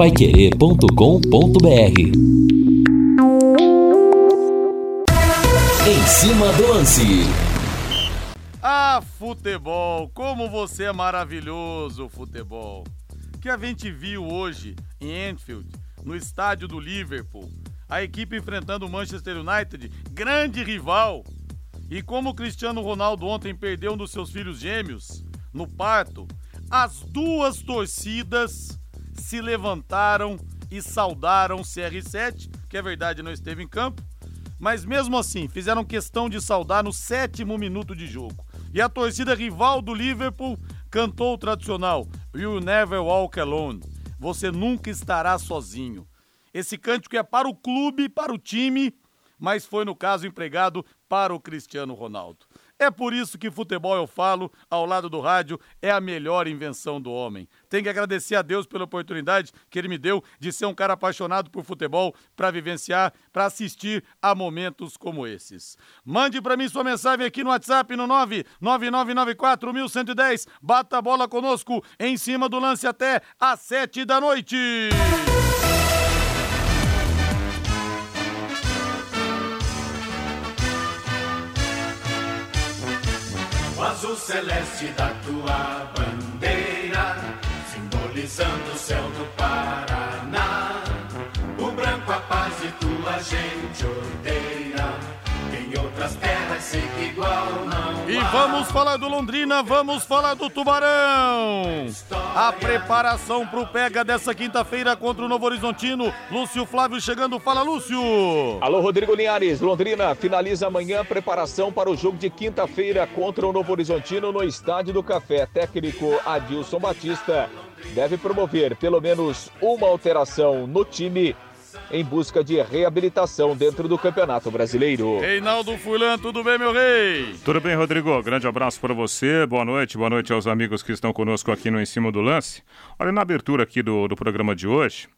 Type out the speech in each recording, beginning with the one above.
Paiquerê.com.br Em cima do lance. Ah, futebol, como você é maravilhoso, futebol. Que a gente viu hoje em Anfield, no estádio do Liverpool, a equipe enfrentando o Manchester United, grande rival. E como o Cristiano Ronaldo ontem perdeu um dos seus filhos gêmeos no parto, as duas torcidas se levantaram e saudaram CR7, que é verdade não esteve em campo, mas mesmo assim fizeram questão de saudar no sétimo minuto de jogo. E a torcida rival do Liverpool cantou o tradicional You Never Walk Alone. Você nunca estará sozinho. Esse cântico é para o clube, para o time, mas foi no caso empregado para o Cristiano Ronaldo. É por isso que futebol eu falo, ao lado do rádio, é a melhor invenção do homem. Tenho que agradecer a Deus pela oportunidade que ele me deu de ser um cara apaixonado por futebol, para vivenciar, para assistir a momentos como esses. Mande para mim sua mensagem aqui no WhatsApp no 999941110. Bata a bola conosco em cima do lance até às sete da noite. Celeste da tua bandeira, simbolizando o céu do Paraná. O branco a paz e tua gente odeia. E vamos falar do Londrina, vamos falar do Tubarão. A preparação pro pega dessa quinta-feira contra o Novo Horizontino. Lúcio Flávio chegando, fala Lúcio. Alô, Rodrigo Linhares. Londrina finaliza amanhã a preparação para o jogo de quinta-feira contra o Novo Horizontino no Estádio do Café. Técnico Adilson Batista deve promover pelo menos uma alteração no time em busca de reabilitação dentro do Campeonato Brasileiro. Reinaldo Fulan, tudo bem, meu rei? Tudo bem, Rodrigo? Grande abraço para você. Boa noite, boa noite aos amigos que estão conosco aqui no Em Cima do Lance. Olha, na abertura aqui do, do programa de hoje,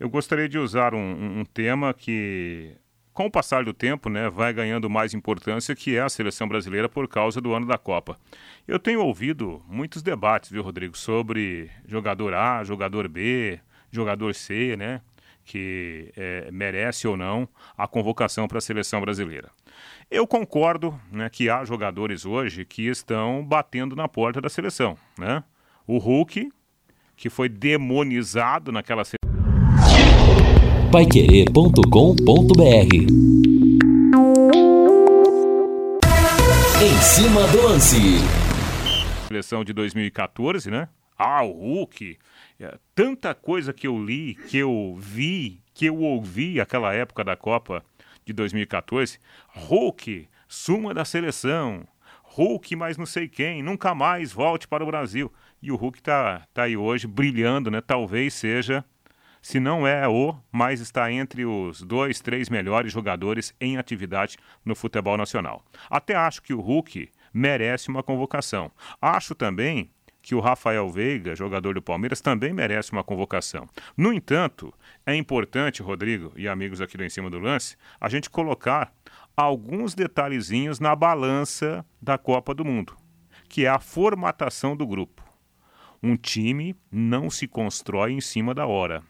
eu gostaria de usar um, um- um tema que, com o passar do tempo, né, vai ganhando mais importância, que é a seleção brasileira por causa do ano da Copa. Eu tenho ouvido muitos debates, viu, Rodrigo, sobre jogador A, jogador B, jogador C, né? Que eh, merece ou não a convocação para a seleção brasileira. Eu concordo né, que há jogadores hoje que estão batendo na porta da seleção. Né? O Hulk, que foi demonizado naquela seleção. Paiquerê.com.br Em cima do lance. seleção de 2014, né? Ah, o Hulk. É, tanta coisa que eu li, que eu vi, que eu ouvi aquela época da Copa de 2014. Hulk, suma da seleção. Hulk, mais não sei quem, nunca mais volte para o Brasil. E o Hulk tá, tá aí hoje brilhando, né? Talvez seja, se não é o, mas está entre os dois, três melhores jogadores em atividade no futebol nacional. Até acho que o Hulk merece uma convocação. Acho também que o Rafael Veiga, jogador do Palmeiras, também merece uma convocação. No entanto, é importante, Rodrigo e amigos aqui do Em Cima do Lance, a gente colocar alguns detalhezinhos na balança da Copa do Mundo, que é a formatação do grupo. Um time não se constrói em cima da hora.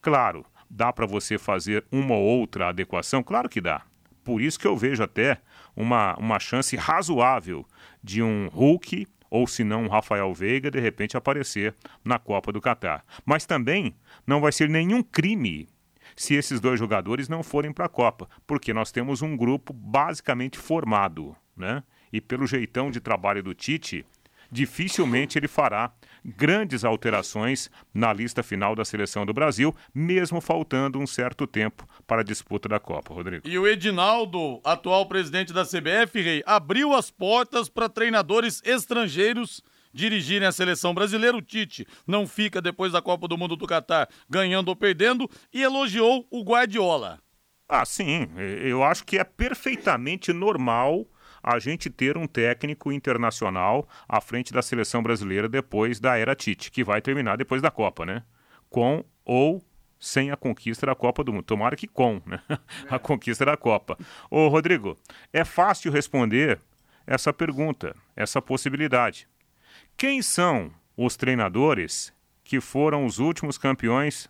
Claro, dá para você fazer uma ou outra adequação? Claro que dá. Por isso que eu vejo até uma, uma chance razoável de um Hulk ou se não Rafael Veiga de repente aparecer na Copa do Catar. Mas também não vai ser nenhum crime se esses dois jogadores não forem para a Copa, porque nós temos um grupo basicamente formado, né? E pelo jeitão de trabalho do Tite, dificilmente ele fará grandes alterações na lista final da seleção do Brasil, mesmo faltando um certo tempo para a disputa da Copa, Rodrigo. E o Edinaldo, atual presidente da CBF, Rei, abriu as portas para treinadores estrangeiros dirigirem a seleção brasileira. O Tite não fica depois da Copa do Mundo do Catar ganhando ou perdendo e elogiou o Guardiola. Ah, sim, eu acho que é perfeitamente normal a gente ter um técnico internacional à frente da seleção brasileira depois da era Tite, que vai terminar depois da Copa, né? Com ou sem a conquista da Copa do Mundo. Tomara que com, né? A conquista da Copa. Ô, Rodrigo, é fácil responder essa pergunta, essa possibilidade. Quem são os treinadores que foram os últimos campeões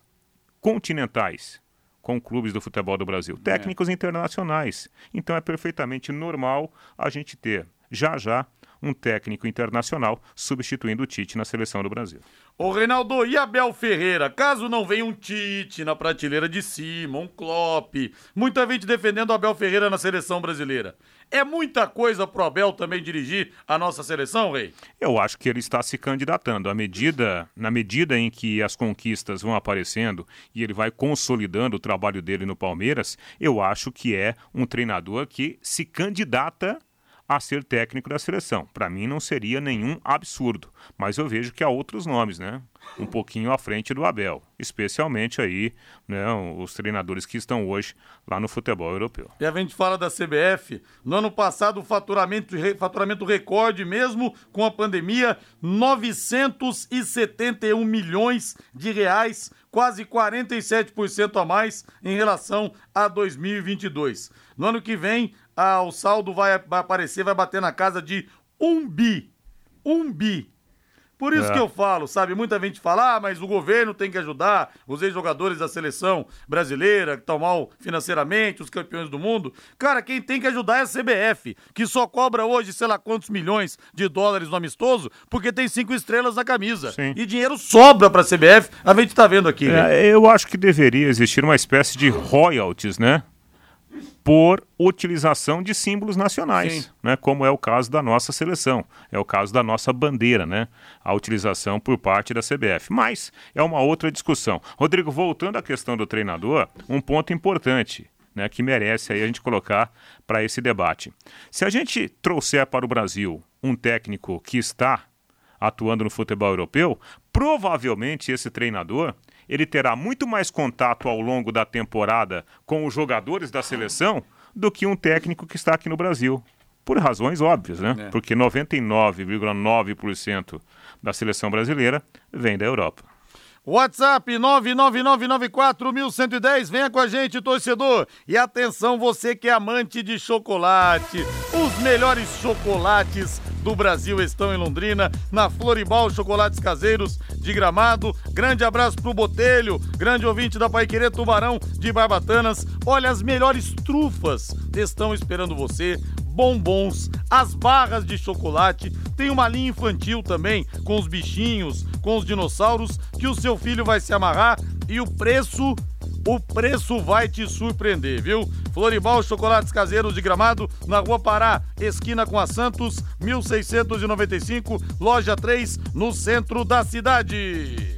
continentais com clubes do futebol do Brasil, técnicos é. internacionais. Então é perfeitamente normal a gente ter já já um técnico internacional substituindo o Tite na seleção do Brasil. Ô Reinaldo, e Abel Ferreira? Caso não venha um Tite na prateleira de cima, um Klopp, muita gente defendendo o Abel Ferreira na seleção brasileira. É muita coisa pro Abel também dirigir a nossa seleção, Rei? Eu acho que ele está se candidatando. À medida, na medida em que as conquistas vão aparecendo e ele vai consolidando o trabalho dele no Palmeiras, eu acho que é um treinador que se candidata a ser técnico da seleção. Para mim não seria nenhum absurdo, mas eu vejo que há outros nomes, né? Um pouquinho à frente do Abel, especialmente aí, né, os treinadores que estão hoje lá no futebol europeu. E a gente fala da CBF, no ano passado o faturamento, faturamento recorde mesmo com a pandemia, 971 milhões de reais, quase 47% a mais em relação a 2022. No ano que vem, ah, o saldo vai, vai aparecer, vai bater na casa de um bi. Um bi. Por isso é. que eu falo, sabe? Muita gente fala, ah, mas o governo tem que ajudar os ex-jogadores da seleção brasileira, que estão mal financeiramente, os campeões do mundo. Cara, quem tem que ajudar é a CBF, que só cobra hoje, sei lá quantos milhões de dólares no amistoso, porque tem cinco estrelas na camisa. Sim. E dinheiro sobra pra CBF, a gente tá vendo aqui. É, eu acho que deveria existir uma espécie de royalties, né? Por utilização de símbolos nacionais, né, como é o caso da nossa seleção, é o caso da nossa bandeira, né, a utilização por parte da CBF. Mas é uma outra discussão. Rodrigo, voltando à questão do treinador, um ponto importante. Né, que merece aí a gente colocar para esse debate. Se a gente trouxer para o Brasil um técnico que está atuando no futebol europeu, provavelmente esse treinador ele terá muito mais contato ao longo da temporada com os jogadores da seleção do que um técnico que está aqui no Brasil. Por razões óbvias, né? É. Porque 99,9% da seleção brasileira vem da Europa. WhatsApp 99994110, venha com a gente, torcedor. E atenção, você que é amante de chocolate. Os melhores chocolates do Brasil estão em Londrina, na Floribal Chocolates Caseiros de Gramado. Grande abraço pro Botelho, grande ouvinte da Paiquerê Tubarão de Barbatanas. Olha, as melhores trufas estão esperando você bombons, as barras de chocolate, tem uma linha infantil também, com os bichinhos, com os dinossauros, que o seu filho vai se amarrar e o preço o preço vai te surpreender, viu? Floribal Chocolates Caseiros de Gramado, na Rua Pará, esquina com a Santos, 1695, loja 3, no centro da cidade.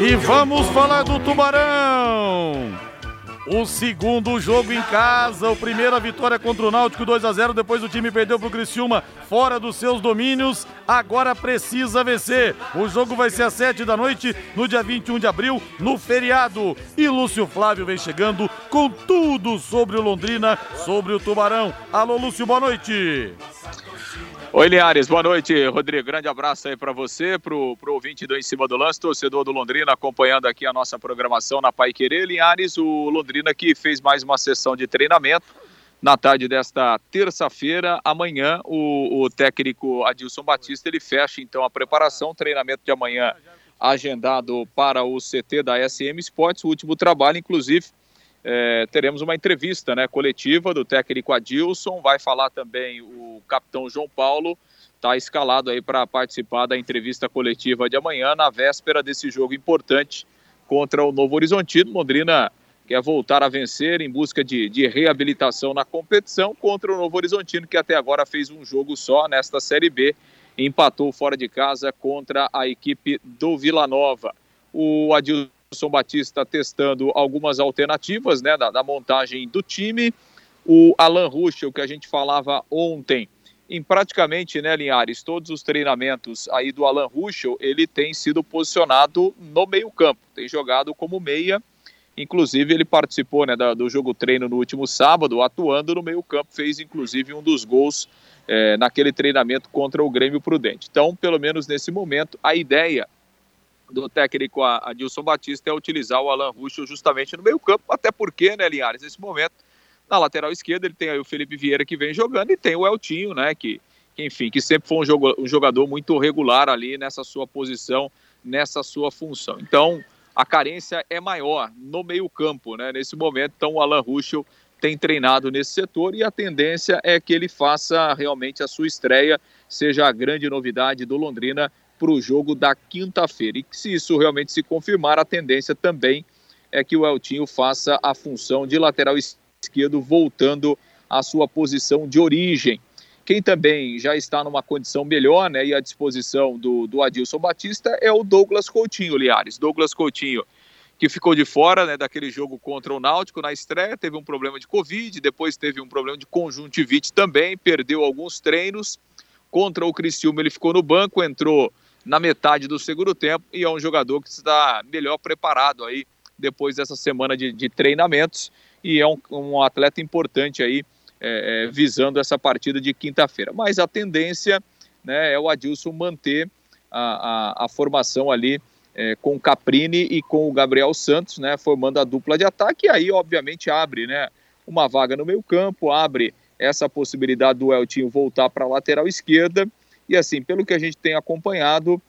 E vamos falar do Tubarão. O segundo jogo em casa, o primeiro a vitória contra o Náutico 2 a 0, depois o time perdeu para o Criciúma fora dos seus domínios, agora precisa vencer. O jogo vai ser às 7 da noite, no dia 21 de abril, no feriado. E Lúcio Flávio vem chegando com tudo sobre o Londrina, sobre o Tubarão. Alô Lúcio, boa noite. Oi, Linhares, boa noite, Rodrigo. Grande abraço aí para você, pro, pro ouvinte do Em Cima do Lance, torcedor do Londrina, acompanhando aqui a nossa programação na Pai Querer. Linhares, o Londrina que fez mais uma sessão de treinamento na tarde desta terça-feira. Amanhã, o, o técnico Adilson Batista, ele fecha então a preparação, treinamento de amanhã agendado para o CT da SM Sports, o último trabalho, inclusive, é, teremos uma entrevista né, coletiva do técnico Adilson, vai falar também o capitão João Paulo, está escalado aí para participar da entrevista coletiva de amanhã, na véspera desse jogo importante contra o Novo Horizontino. Londrina quer voltar a vencer em busca de, de reabilitação na competição contra o Novo Horizontino, que até agora fez um jogo só nesta Série B, empatou fora de casa contra a equipe do Vila Nova. O Adilson Wilson Batista testando algumas alternativas né, da, da montagem do time. O Alan Ruschel, que a gente falava ontem, em praticamente, né, Linhares, todos os treinamentos aí do Alan Ruschel, ele tem sido posicionado no meio-campo, tem jogado como meia. Inclusive, ele participou né, do jogo treino no último sábado, atuando no meio-campo, fez inclusive um dos gols é, naquele treinamento contra o Grêmio Prudente. Então, pelo menos nesse momento, a ideia do técnico Adilson Batista é utilizar o Alan Ruschel justamente no meio-campo, até porque, né, Linhares, nesse momento na lateral esquerda ele tem aí o Felipe Vieira que vem jogando e tem o Eltinho, né, que, que enfim, que sempre foi um, jogo, um jogador muito regular ali nessa sua posição, nessa sua função. Então, a carência é maior no meio-campo, né? Nesse momento, então o Alan Ruschel tem treinado nesse setor e a tendência é que ele faça realmente a sua estreia, seja a grande novidade do Londrina para o jogo da quinta-feira. E se isso realmente se confirmar, a tendência também é que o Eltinho faça a função de lateral esquerdo voltando à sua posição de origem. Quem também já está numa condição melhor né, e à disposição do, do Adilson Batista é o Douglas Coutinho, Liares. Douglas Coutinho, que ficou de fora né, daquele jogo contra o Náutico na estreia, teve um problema de Covid, depois teve um problema de conjuntivite também, perdeu alguns treinos. Contra o Criciúma ele ficou no banco, entrou na metade do segundo tempo e é um jogador que está melhor preparado aí depois dessa semana de, de treinamentos e é um, um atleta importante aí é, é, visando essa partida de quinta-feira. Mas a tendência né, é o Adilson manter a, a, a formação ali é, com o Caprini e com o Gabriel Santos, né, formando a dupla de ataque, e aí obviamente abre né, uma vaga no meio campo, abre essa possibilidade do Eltinho voltar para a lateral esquerda, e assim, pelo que a gente tem acompanhado,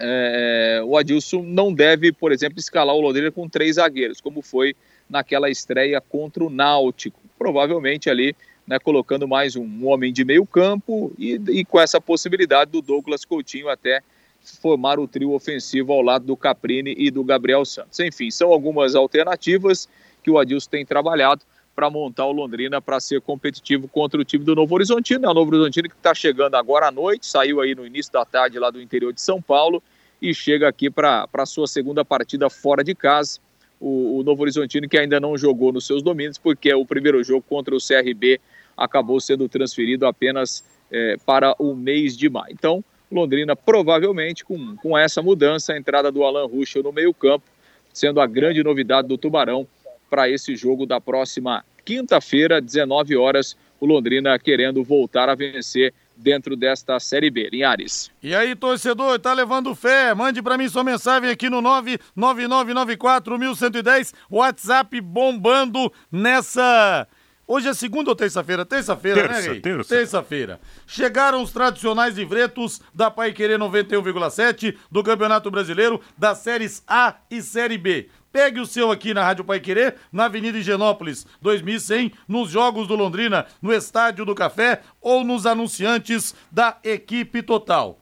é, o Adilson não deve, por exemplo, escalar o Londrina com três zagueiros, como foi naquela estreia contra o Náutico. Provavelmente ali, né, colocando mais um homem de meio campo e, e com essa possibilidade do Douglas Coutinho até formar o trio ofensivo ao lado do Caprini e do Gabriel Santos. Enfim, são algumas alternativas que o Adilson tem trabalhado para montar o Londrina para ser competitivo contra o time do Novo Horizontino. É o Novo Horizontino que está chegando agora à noite, saiu aí no início da tarde lá do interior de São Paulo e chega aqui para a sua segunda partida fora de casa o, o Novo Horizontino, que ainda não jogou nos seus domínios, porque o primeiro jogo contra o CRB acabou sendo transferido apenas é, para o mês de maio. Então, Londrina provavelmente com, com essa mudança, a entrada do Alan Ruschel no meio-campo, sendo a grande novidade do Tubarão para esse jogo da próxima quinta-feira, 19 horas, o Londrina querendo voltar a vencer dentro desta Série B. Linhares. E aí, torcedor, tá levando fé? Mande para mim sua mensagem aqui no 999941110, WhatsApp bombando nessa... Hoje é segunda ou terça-feira? Terça-feira, terça, né, Rei? Terça. Terça-feira. Chegaram os tradicionais livretos da Pai Querer 91,7 do Campeonato Brasileiro das séries A e Série B. Pegue o seu aqui na Rádio Pai Querer, na Avenida Higienópolis, 2100, nos Jogos do Londrina, no Estádio do Café ou nos anunciantes da equipe total.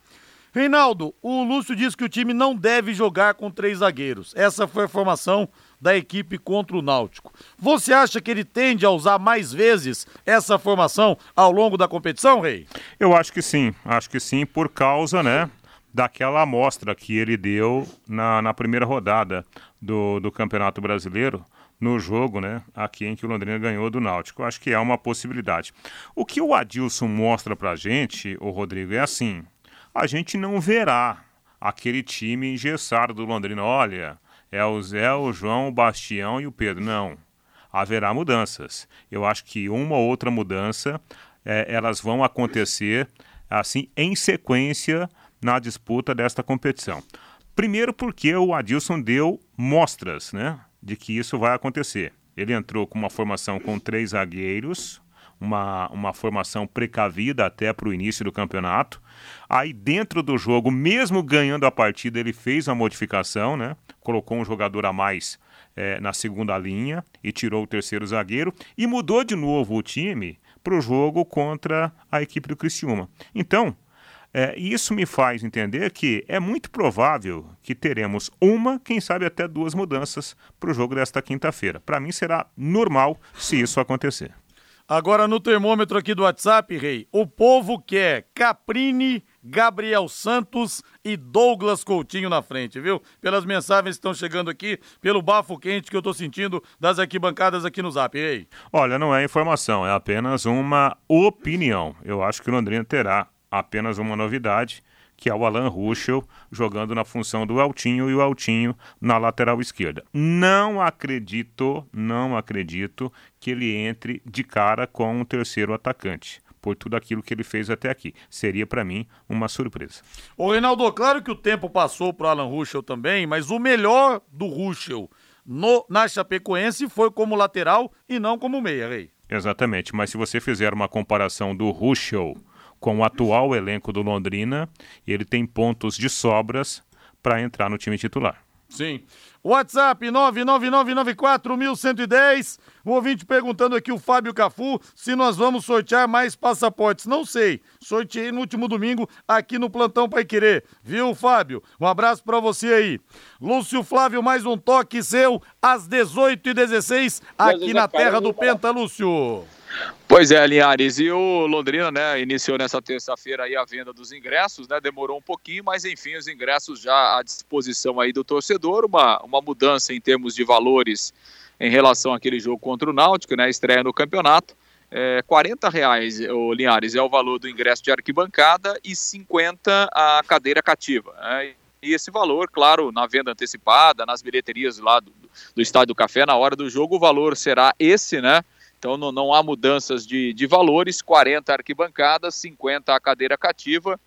Reinaldo, o Lúcio disse que o time não deve jogar com três zagueiros. Essa foi a formação da equipe contra o Náutico. Você acha que ele tende a usar mais vezes essa formação ao longo da competição, Rei? Eu acho que sim, acho que sim, por causa, né, daquela amostra que ele deu na, na primeira rodada do, do Campeonato Brasileiro no jogo, né, aqui em que o Londrina ganhou do Náutico. Acho que é uma possibilidade. O que o Adilson mostra pra gente, o Rodrigo, é assim: a gente não verá aquele time engessado do Londrina. Olha, é o Zé, o João, o Bastião e o Pedro. Não. Haverá mudanças. Eu acho que uma ou outra mudança, é, elas vão acontecer assim em sequência na disputa desta competição. Primeiro porque o Adilson deu mostras né, de que isso vai acontecer. Ele entrou com uma formação com três zagueiros, uma, uma formação precavida até para o início do campeonato. Aí, dentro do jogo, mesmo ganhando a partida, ele fez uma modificação, né? Colocou um jogador a mais é, na segunda linha e tirou o terceiro zagueiro e mudou de novo o time para o jogo contra a equipe do Criciúma. Então, é, isso me faz entender que é muito provável que teremos uma, quem sabe até duas mudanças para o jogo desta quinta-feira. Para mim será normal se isso acontecer. Agora no termômetro aqui do WhatsApp, Rei, o povo quer Caprini Gabriel Santos e Douglas Coutinho na frente, viu? Pelas mensagens que estão chegando aqui, pelo bafo quente que eu tô sentindo das arquibancadas aqui no Zap. Ei. Olha, não é informação, é apenas uma opinião. Eu acho que o Londrina terá apenas uma novidade, que é o Alan Ruschel jogando na função do Altinho e o Altinho na lateral esquerda. Não acredito, não acredito que ele entre de cara com um terceiro atacante por tudo aquilo que ele fez até aqui. Seria para mim uma surpresa. Ô Reinaldo, claro que o tempo passou pro Alan Ruschel também, mas o melhor do Ruschel no, na Chapecoense foi como lateral e não como meia, Rei. Exatamente, mas se você fizer uma comparação do Ruschel com o atual elenco do Londrina, ele tem pontos de sobras para entrar no time titular. Sim. WhatsApp 999941110. O ouvinte perguntando aqui, o Fábio Cafu, se nós vamos sortear mais passaportes. Não sei. Sorteei no último domingo aqui no Plantão Pai Querer. Viu, Fábio? Um abraço para você aí. Lúcio Flávio, mais um toque seu às 18h16 aqui na terra do Penta, Lúcio. Pois é, Linhares, e o Londrina, né, iniciou nessa terça-feira aí a venda dos ingressos, né, demorou um pouquinho, mas enfim, os ingressos já à disposição aí do torcedor, uma, uma mudança em termos de valores em relação àquele jogo contra o Náutico, né, estreia no campeonato, é, 40 reais, o Linhares, é o valor do ingresso de arquibancada e 50 a cadeira cativa, né, e esse valor, claro, na venda antecipada, nas bilheterias lá do, do Estádio do Café, na hora do jogo, o valor será esse, né, então não, não há mudanças de, de valores, 40 arquibancadas, 50 a cadeira cativa,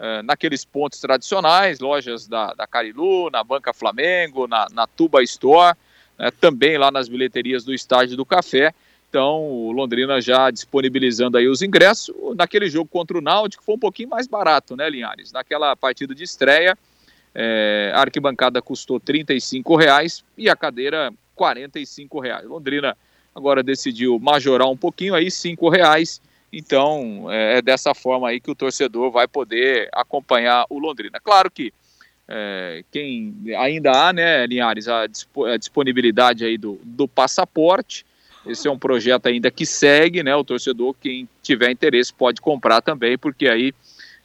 uh, naqueles pontos tradicionais, lojas da, da Carilu, na Banca Flamengo, na, na Tuba Store, né, também lá nas bilheterias do Estádio do Café. Então, o Londrina já disponibilizando aí os ingressos. Naquele jogo contra o Náutico foi um pouquinho mais barato, né, Linhares? Naquela partida de estreia, é, a arquibancada custou R$ reais e a cadeira R$ reais. Londrina agora decidiu majorar um pouquinho aí, cinco reais. Então é, é dessa forma aí que o torcedor vai poder acompanhar o Londrina. Claro que é, quem ainda há, né, Linhares, a, a disponibilidade aí do, do passaporte. Esse é um projeto ainda que segue, né? O torcedor, quem tiver interesse, pode comprar também, porque aí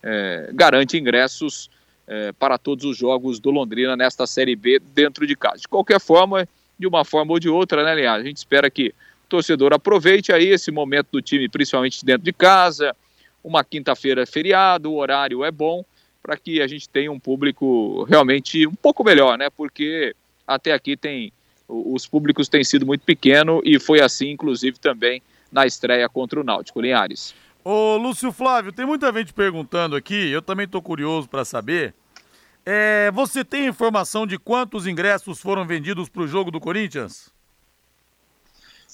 é, garante ingressos é, para todos os jogos do Londrina nesta Série B dentro de casa. De qualquer forma, de uma forma ou de outra, né, aliás? A gente espera que o torcedor aproveite aí esse momento do time, principalmente dentro de casa. Uma quinta-feira é feriado, o horário é bom, para que a gente tenha um público realmente um pouco melhor, né? Porque até aqui tem os públicos têm sido muito pequeno e foi assim, inclusive, também na estreia contra o Náutico, Linhares. Ô, Lúcio Flávio, tem muita gente perguntando aqui, eu também estou curioso para saber é, você tem informação de quantos ingressos foram vendidos para o jogo do Corinthians?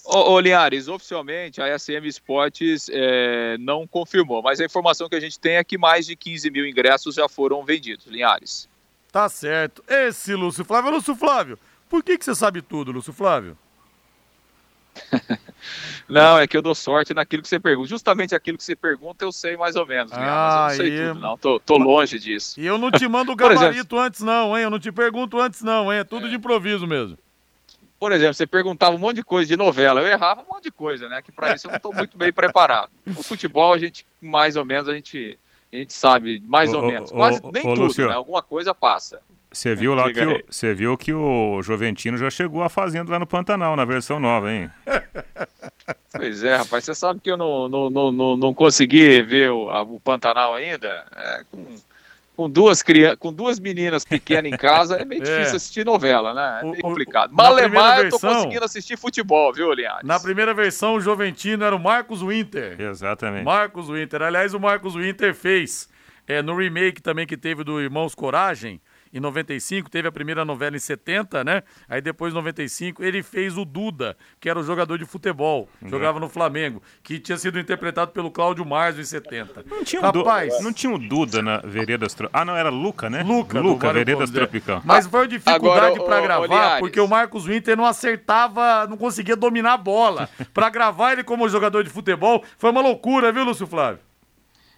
Ô, ô Linhares, oficialmente a SM Esportes é, não confirmou, mas a informação que a gente tem é que mais de 15 mil ingressos já foram vendidos, Linhares. Tá certo. Esse Lúcio Flávio, Lúcio Flávio, por que, que você sabe tudo, Lúcio Flávio? não, é que eu dou sorte naquilo que você pergunta. Justamente aquilo que você pergunta, eu sei mais ou menos. Ah, mas eu não sei tudo, não. Tô, tô longe disso. E eu não te mando o gabarito antes, não, hein? Eu não te pergunto antes, não, hein? É tudo é. de improviso mesmo. Por exemplo, você perguntava um monte de coisa de novela, eu errava um monte de coisa, né? Que para isso eu não estou muito bem preparado. O futebol, a gente, mais ou menos, a gente, a gente sabe, mais ou menos. Quase nem tudo, Lucio. né? Alguma coisa passa. Você viu lá que o, você viu que o Juventino já chegou a fazenda lá no Pantanal, na versão nova, hein? Pois é, rapaz, você sabe que eu não, não, não, não consegui ver o, a, o Pantanal ainda. É, com, com, duas crianças, com duas meninas pequenas em casa, é meio é. difícil assistir novela, né? É meio complicado. Malemar, eu tô conseguindo assistir futebol, viu, Linhares? Na primeira versão, o Juventino era o Marcos Winter. Exatamente. Marcos Winter. Aliás, o Marcos Winter fez é, no remake também que teve do Irmãos Coragem em 95, teve a primeira novela em 70, né? Aí depois, em 95, ele fez o Duda, que era o jogador de futebol, uhum. jogava no Flamengo, que tinha sido interpretado pelo Cláudio Marzo em 70. Não tinha, Rapaz, não tinha o Duda na Veredas Tropical. Ah, não, era Luca, né? Luca, Luca Veredas Tropical. Mas foi dificuldade para gravar, porque o Marcos Winter não acertava, não conseguia dominar a bola. para gravar ele como jogador de futebol, foi uma loucura, viu, Lúcio Flávio?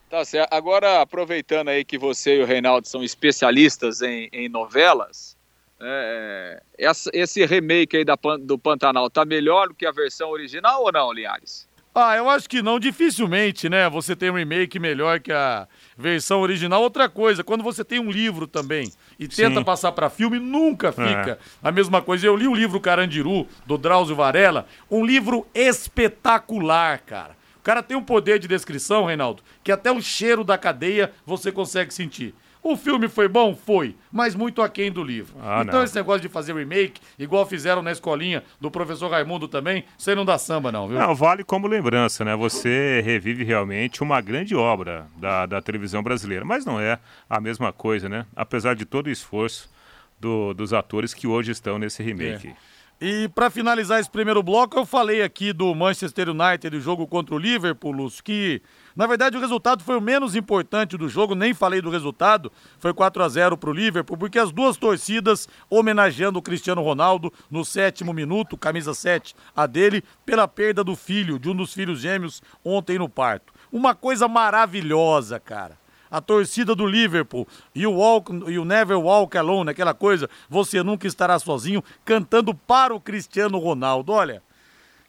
Tá certo. Agora, aproveitando aí que você e o Reinaldo são especialistas em, em novelas, é, essa, esse remake aí da, do Pantanal tá melhor do que a versão original ou não, Linhares? Ah, eu acho que não. Dificilmente, né? Você tem um remake melhor que a versão original. Outra coisa, quando você tem um livro também e tenta Sim. passar pra filme, nunca fica a mesma coisa. Eu li o livro Carandiru, do Drauzio Varela, um livro espetacular, cara. O cara tem um poder de descrição, Reinaldo, que até o cheiro da cadeia você consegue sentir. O filme foi bom? Foi, mas muito aquém do livro. Ah, então não. esse negócio de fazer remake, igual fizeram na escolinha do professor Raimundo também, isso aí não dá samba não, viu? Não, vale como lembrança, né? Você revive realmente uma grande obra da, da televisão brasileira. Mas não é a mesma coisa, né? Apesar de todo o esforço do- dos atores que hoje estão nesse remake. E pra finalizar esse primeiro bloco, eu falei aqui do Manchester United, o jogo contra o Liverpool, Lúcio, que na verdade o resultado foi o menos importante do jogo, nem falei do resultado, foi 4 a 0 pro Liverpool, porque as duas torcidas homenageando o Cristiano Ronaldo no sétimo minuto, camisa 7, a dele, pela perda do filho, de um dos filhos gêmeos ontem no parto. Uma coisa maravilhosa, cara a torcida do Liverpool e o, walk, e o Never Walk Alone, aquela coisa, você nunca estará sozinho, cantando para o Cristiano Ronaldo. Olha,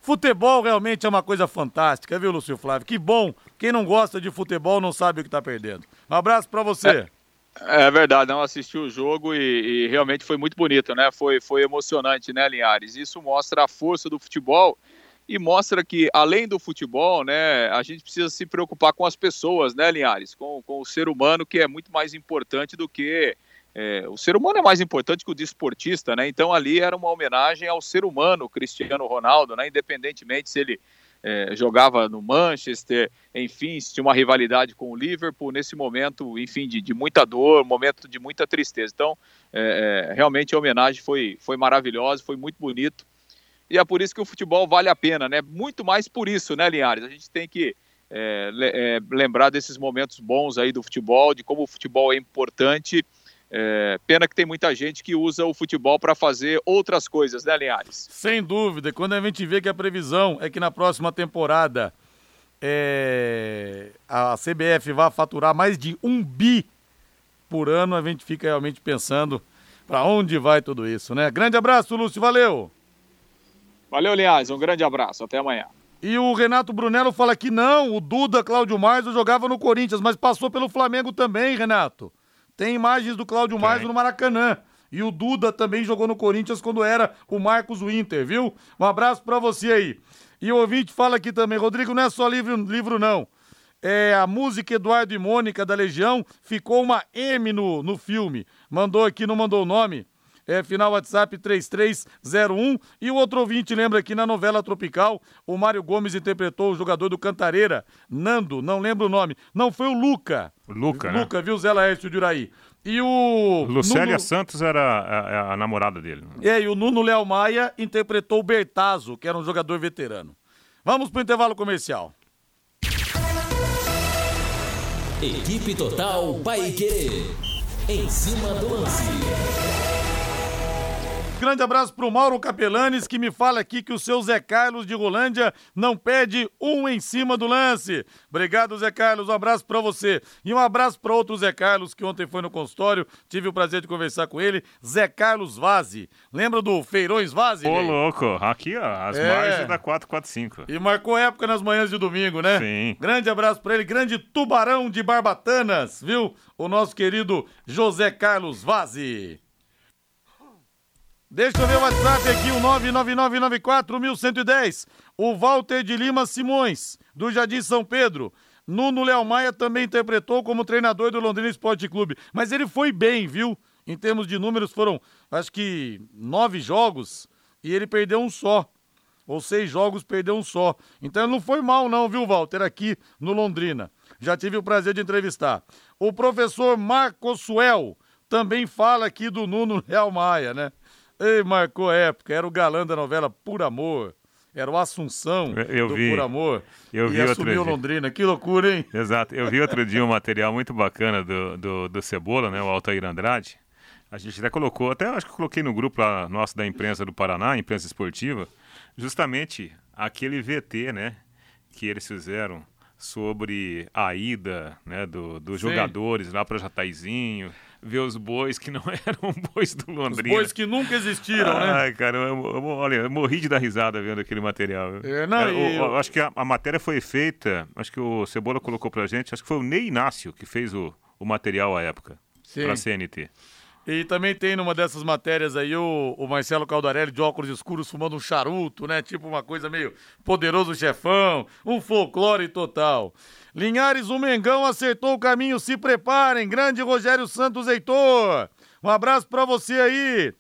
futebol realmente é uma coisa fantástica, viu, Lúcio Flávio? Que bom. Quem não gosta de futebol não sabe o que tá perdendo. Um abraço para você. É verdade, não assisti o jogo e, e realmente foi muito bonito, né? Foi, foi emocionante, né, Linhares? Isso mostra a força do futebol e mostra que, além do futebol, né, a gente precisa se preocupar com as pessoas, né, Linhares? Com, com o ser humano, que é muito mais importante do que. é, o ser humano é mais importante que o desportista, né? Então ali era uma homenagem ao ser humano, Cristiano Ronaldo, né? Independentemente se ele é, jogava no Manchester, enfim, se tinha uma rivalidade com o Liverpool, nesse momento, enfim, de, de muita dor, momento de muita tristeza. Então, é, é, realmente a homenagem foi, foi maravilhosa, foi muito bonito. E é por isso que o futebol vale a pena, né? Muito mais por isso, né, Linhares? A gente tem que é, é, lembrar desses momentos bons aí do futebol, de como o futebol é importante. É, pena que tem muita gente que usa o futebol para fazer outras coisas, né, Linhares? Sem dúvida, quando a gente vê que a previsão é que na próxima temporada é, a CBF vai faturar mais de um bi por ano, a gente fica realmente pensando para onde vai tudo isso, né? Grande abraço, Lúcio, valeu! Valeu, Linhares. Um grande abraço. Até amanhã. E o Renato Brunello fala que não, o Duda Cláudio Marzo jogava no Corinthians, mas passou pelo Flamengo também, Renato. Tem imagens do Cláudio Marzo no Maracanã. E o Duda também jogou no Corinthians quando era o Marcos Winter, viu? Um abraço pra você aí. E o ouvinte fala aqui também, Rodrigo, não é só livro, livro não. É, a música Eduardo e Mônica da Legião ficou uma M no, no filme. Mandou aqui, não mandou o nome. É, final WhatsApp 3301. E o outro ouvinte lembra que na novela Tropical, o Mário Gomes interpretou o jogador do Cantareira, Nando, não lembro o nome. Não, foi o Luca. O Luca, né? Luca, viu, Zé Laércio de Uraí. E o... Lucélia Nuno- Santos era a, a- a namorada dele. É, e o Nuno Léo Maia interpretou o Bertazzo, que era um jogador veterano. Vamos pro intervalo comercial. Equipe Total Paique. Em cima do lance. Grande abraço pro Mauro Capelanes, que me fala aqui que o seu Zé Carlos de Rolândia não pede um em cima do lance. Obrigado, Zé Carlos. Um abraço pra você. E um abraço pra outro Zé Carlos, que ontem foi no consultório. Tive o prazer de conversar com ele. Zé Carlos Vaze. Lembra do Feirões Vaze? Ô, Ney? louco, aqui, ó, as É. margens da 445. E marcou época nas manhãs de domingo, né? Sim. Grande abraço pra ele, grande tubarão de Barbatanas, viu? O nosso querido José Carlos Vaze. Deixa eu ver o WhatsApp aqui, o 999941110. O Walter de Lima Simões, do Jardim São Pedro. Nuno Léo Maia também interpretou como treinador do Londrina Esporte Clube. Mas ele foi bem, viu? Em termos de números, foram acho que nove jogos e ele perdeu um só ou seis jogos, perdeu um só. Então não foi mal não, viu, Walter, aqui no Londrina. Já tive o prazer de entrevistar. O professor Marco Suel também fala aqui do Nuno Real Maia, né? Ei, marcou época, era o galã da novela Por Amor. Era o Assunção Eu do vi. Por Amor. Eu e vi outro assumiu dia. Londrina. Que loucura, hein? Exato. Eu vi outro dia um material muito bacana do, do, do Cebola, né? O Altair Andrade. A gente até colocou, até acho que coloquei no grupo lá nosso da imprensa do Paraná, imprensa esportiva, justamente aquele VT, né? Que eles fizeram sobre a ida né, do, dos Sim. jogadores lá para Jataizinho. Ver os bois que não eram bois do Londrina. Os bois que nunca existiram, né? Ai, cara, eu, eu, olha, eu morri de dar risada vendo aquele material. É, não, o- eu- o- acho que a, a matéria foi feita, acho que o Cebola colocou pra gente, acho que foi o Ney Inácio que fez o, o material à época, Sim. pra CNT. E também tem numa dessas matérias aí o, o Marcelo Caldarelli de óculos escuros fumando um charuto, né? Tipo uma coisa meio poderoso chefão, um folclore total. Linhares, o Mengão acertou o caminho, se preparem. Grande Rogério Santos Heitor. Um abraço pra você aí.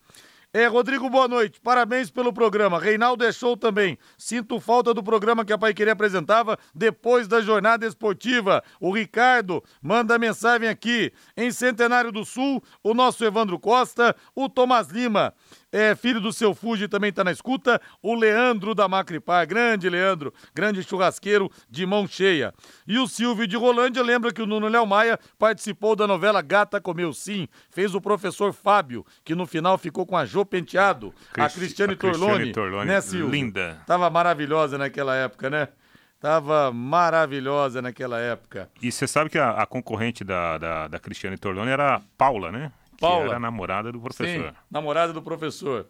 É, Rodrigo, boa noite. Parabéns pelo programa. Reinaldo é show também. Sinto falta do programa que a Pai Querer apresentava depois da jornada esportiva. O Ricardo manda mensagem aqui. Em Centenário do Sul, o nosso Evandro Costa, o Tomás Lima, é, filho do seu Fuji, também tá na escuta. O Leandro da Macripar, grande Leandro, grande churrasqueiro de mão cheia. E o Silvio de Rolândia lembra que o Nuno Léo Maia participou da novela Gata Comeu Sim. Fez o professor Fábio, que no final ficou com a Jô Penteado, a Cristi- Cristiane a Cristiane Torlone, Torlone, né, Silvio? linda. Tava maravilhosa naquela época, né? Tava maravilhosa naquela época. E você sabe que a, a concorrente da, da, da Cristiane Torlone era a Paula, né? Paula. Que era namorada do professor. Sim, namorada do professor.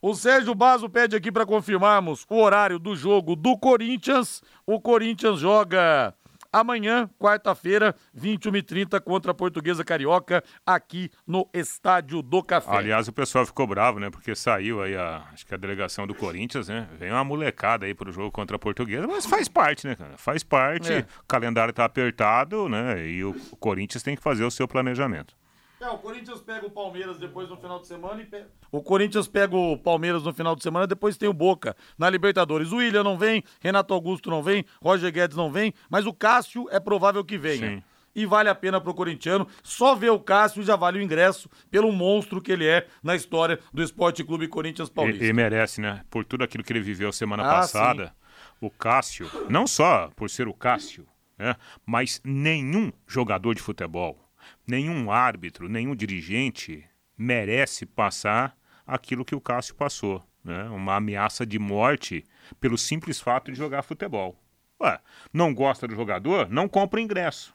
O Sérgio Basso pede aqui para confirmarmos o horário do jogo do Corinthians. O Corinthians joga amanhã, quarta-feira, 21h30, contra a Portuguesa Carioca, aqui no Estádio do Café. Aliás, o pessoal ficou bravo, né? Porque saiu aí a, acho que a delegação do Corinthians, né? Vem uma molecada aí pro jogo contra a Portuguesa, mas faz parte, né, cara? Faz parte. É. O calendário tá apertado, né? E o Corinthians tem que fazer o seu planejamento. É, o Corinthians pega o Palmeiras depois no final de semana e pega... O Corinthians pega o Palmeiras no final de semana, depois tem o Boca na Libertadores. O William não vem, Renato Augusto não vem, Roger Guedes não vem, mas o Cássio é provável que venha. Sim. E vale a pena pro corintiano. Só ver o Cássio já vale o ingresso pelo monstro que ele é na história do Esporte Clube Corinthians Paulista. E, e merece, né? Por tudo aquilo que ele viveu semana Ah, passada, o Cássio, não só por ser o Cássio, né? Mas nenhum jogador de futebol, nenhum árbitro, nenhum dirigente merece passar aquilo que o Cássio passou, né? Uma ameaça de morte pelo simples fato de jogar futebol. Ué, não gosta do jogador? Não compra ingresso.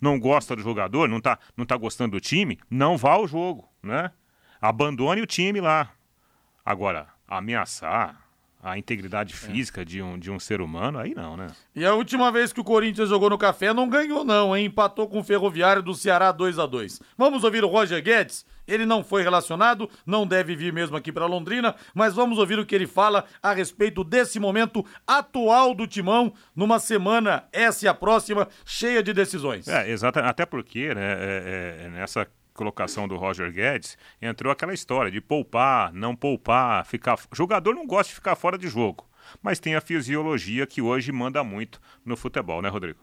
Não gosta do jogador? Não tá, não tá gostando do time? Não vá ao jogo, né? Abandone o time lá. Agora, ameaçar a integridade física de, um, de um ser humano, aí não, né? E a última vez que o Corinthians jogou no café não ganhou, não, hein? Empatou com o Ferroviário do Ceará 2 a 2 Vamos ouvir o Roger Guedes? Ele não foi relacionado, não deve vir mesmo aqui para Londrina, mas vamos ouvir o que ele fala a respeito desse momento atual do Timão, numa semana, essa e a próxima, cheia de decisões. É, exatamente. Até porque, né, é- é- é nessa colocação do Roger Guedes, entrou aquela história de poupar, não poupar, ficar. Jogador não gosta de ficar fora de jogo. Mas tem a fisiologia que hoje manda muito no futebol, né, Rodrigo?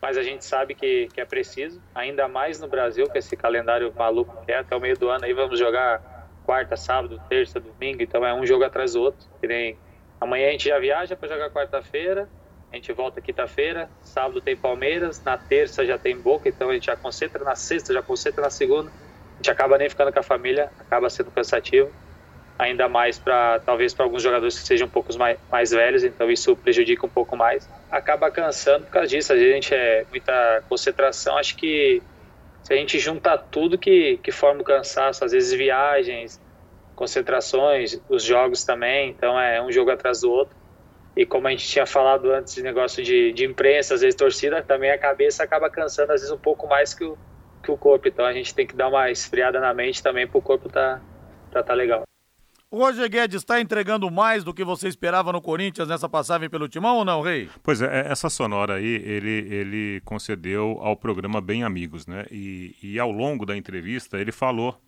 mas a gente sabe que, que é preciso, ainda mais no Brasil, com esse calendário maluco que é, até o meio do ano aí vamos jogar quarta, sábado, terça, domingo, então é um jogo atrás do outro, que nem amanhã a gente já viaja para jogar quarta-feira, a gente volta quinta-feira, sábado tem Palmeiras, na terça já tem Boca, então a gente já concentra na sexta, já concentra na segunda, a gente acaba nem ficando com a família, acaba sendo cansativo, ainda mais para talvez para alguns jogadores que sejam um pouco mais, mais velhos, então isso prejudica um pouco mais. Acaba cansando por causa disso, a gente é muita concentração, acho que se a gente juntar tudo que, que forma o cansaço, às vezes viagens, concentrações, os jogos também, então é um jogo atrás do outro. E como a gente tinha falado antes de negócio de, de imprensa, às vezes torcida, também a cabeça acaba cansando às vezes um pouco mais que o, que o corpo. Então a gente tem que dar uma esfriada na mente também para o corpo tá, tá, tá legal. O Roger Guedes está entregando mais do que você esperava no Corinthians nessa passagem pelo Timão ou não, Rei? Pois é, essa sonora aí ele, ele concedeu ao programa Bem Amigos, né? E, e ao longo da entrevista ele falou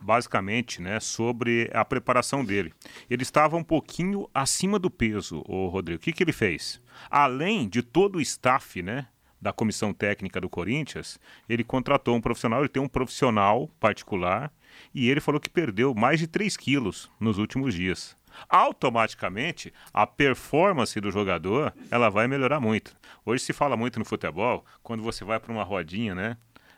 basicamente, né, sobre a preparação dele. Ele estava um pouquinho acima do peso, o Rodrigo. O que, que ele fez? Além de todo o staff, né, da comissão técnica do Corinthians, ele contratou um profissional, ele tem um profissional particular, e ele falou que perdeu mais de 3 quilos nos últimos dias. Automaticamente, a performance do jogador ela vai melhorar muito. Hoje se fala muito no futebol, quando você vai para uma rodinha, né?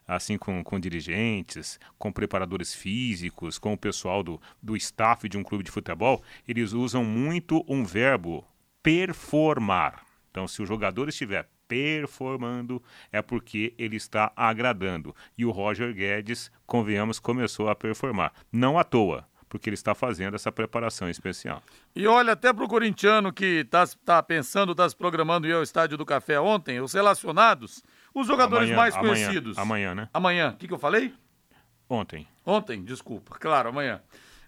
Assim com, com dirigentes, com preparadores físicos, com o pessoal do, do staff de um clube de futebol, eles usam muito um verbo performar. Então, se o jogador estiver performando, é porque ele está agradando. E o Roger Guedes, convenhamos, começou a performar. Não à toa porque ele está fazendo essa preparação especial. E olha, até para o corintiano que está tá pensando, está se programando ir ao Estádio do Café ontem, os relacionados, os jogadores Amanhã, mais amanhã, conhecidos. Amanhã, né? Amanhã. O que, que eu falei? Ontem. Ontem, desculpa. Claro, amanhã.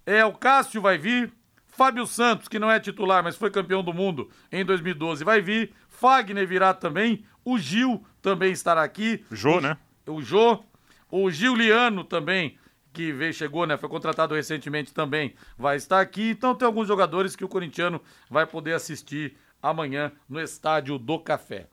É, o Cássio vai vir, Fábio Santos, que não é titular, mas foi campeão do mundo em 2012, vai vir, Fagner virá também, o Gil também estará aqui. Jô, o, né? O Jô, o Giuliano também, que veio, chegou, né? Foi contratado recentemente também, vai estar aqui. Então tem alguns jogadores que o corintiano vai poder assistir amanhã no Estádio do Café.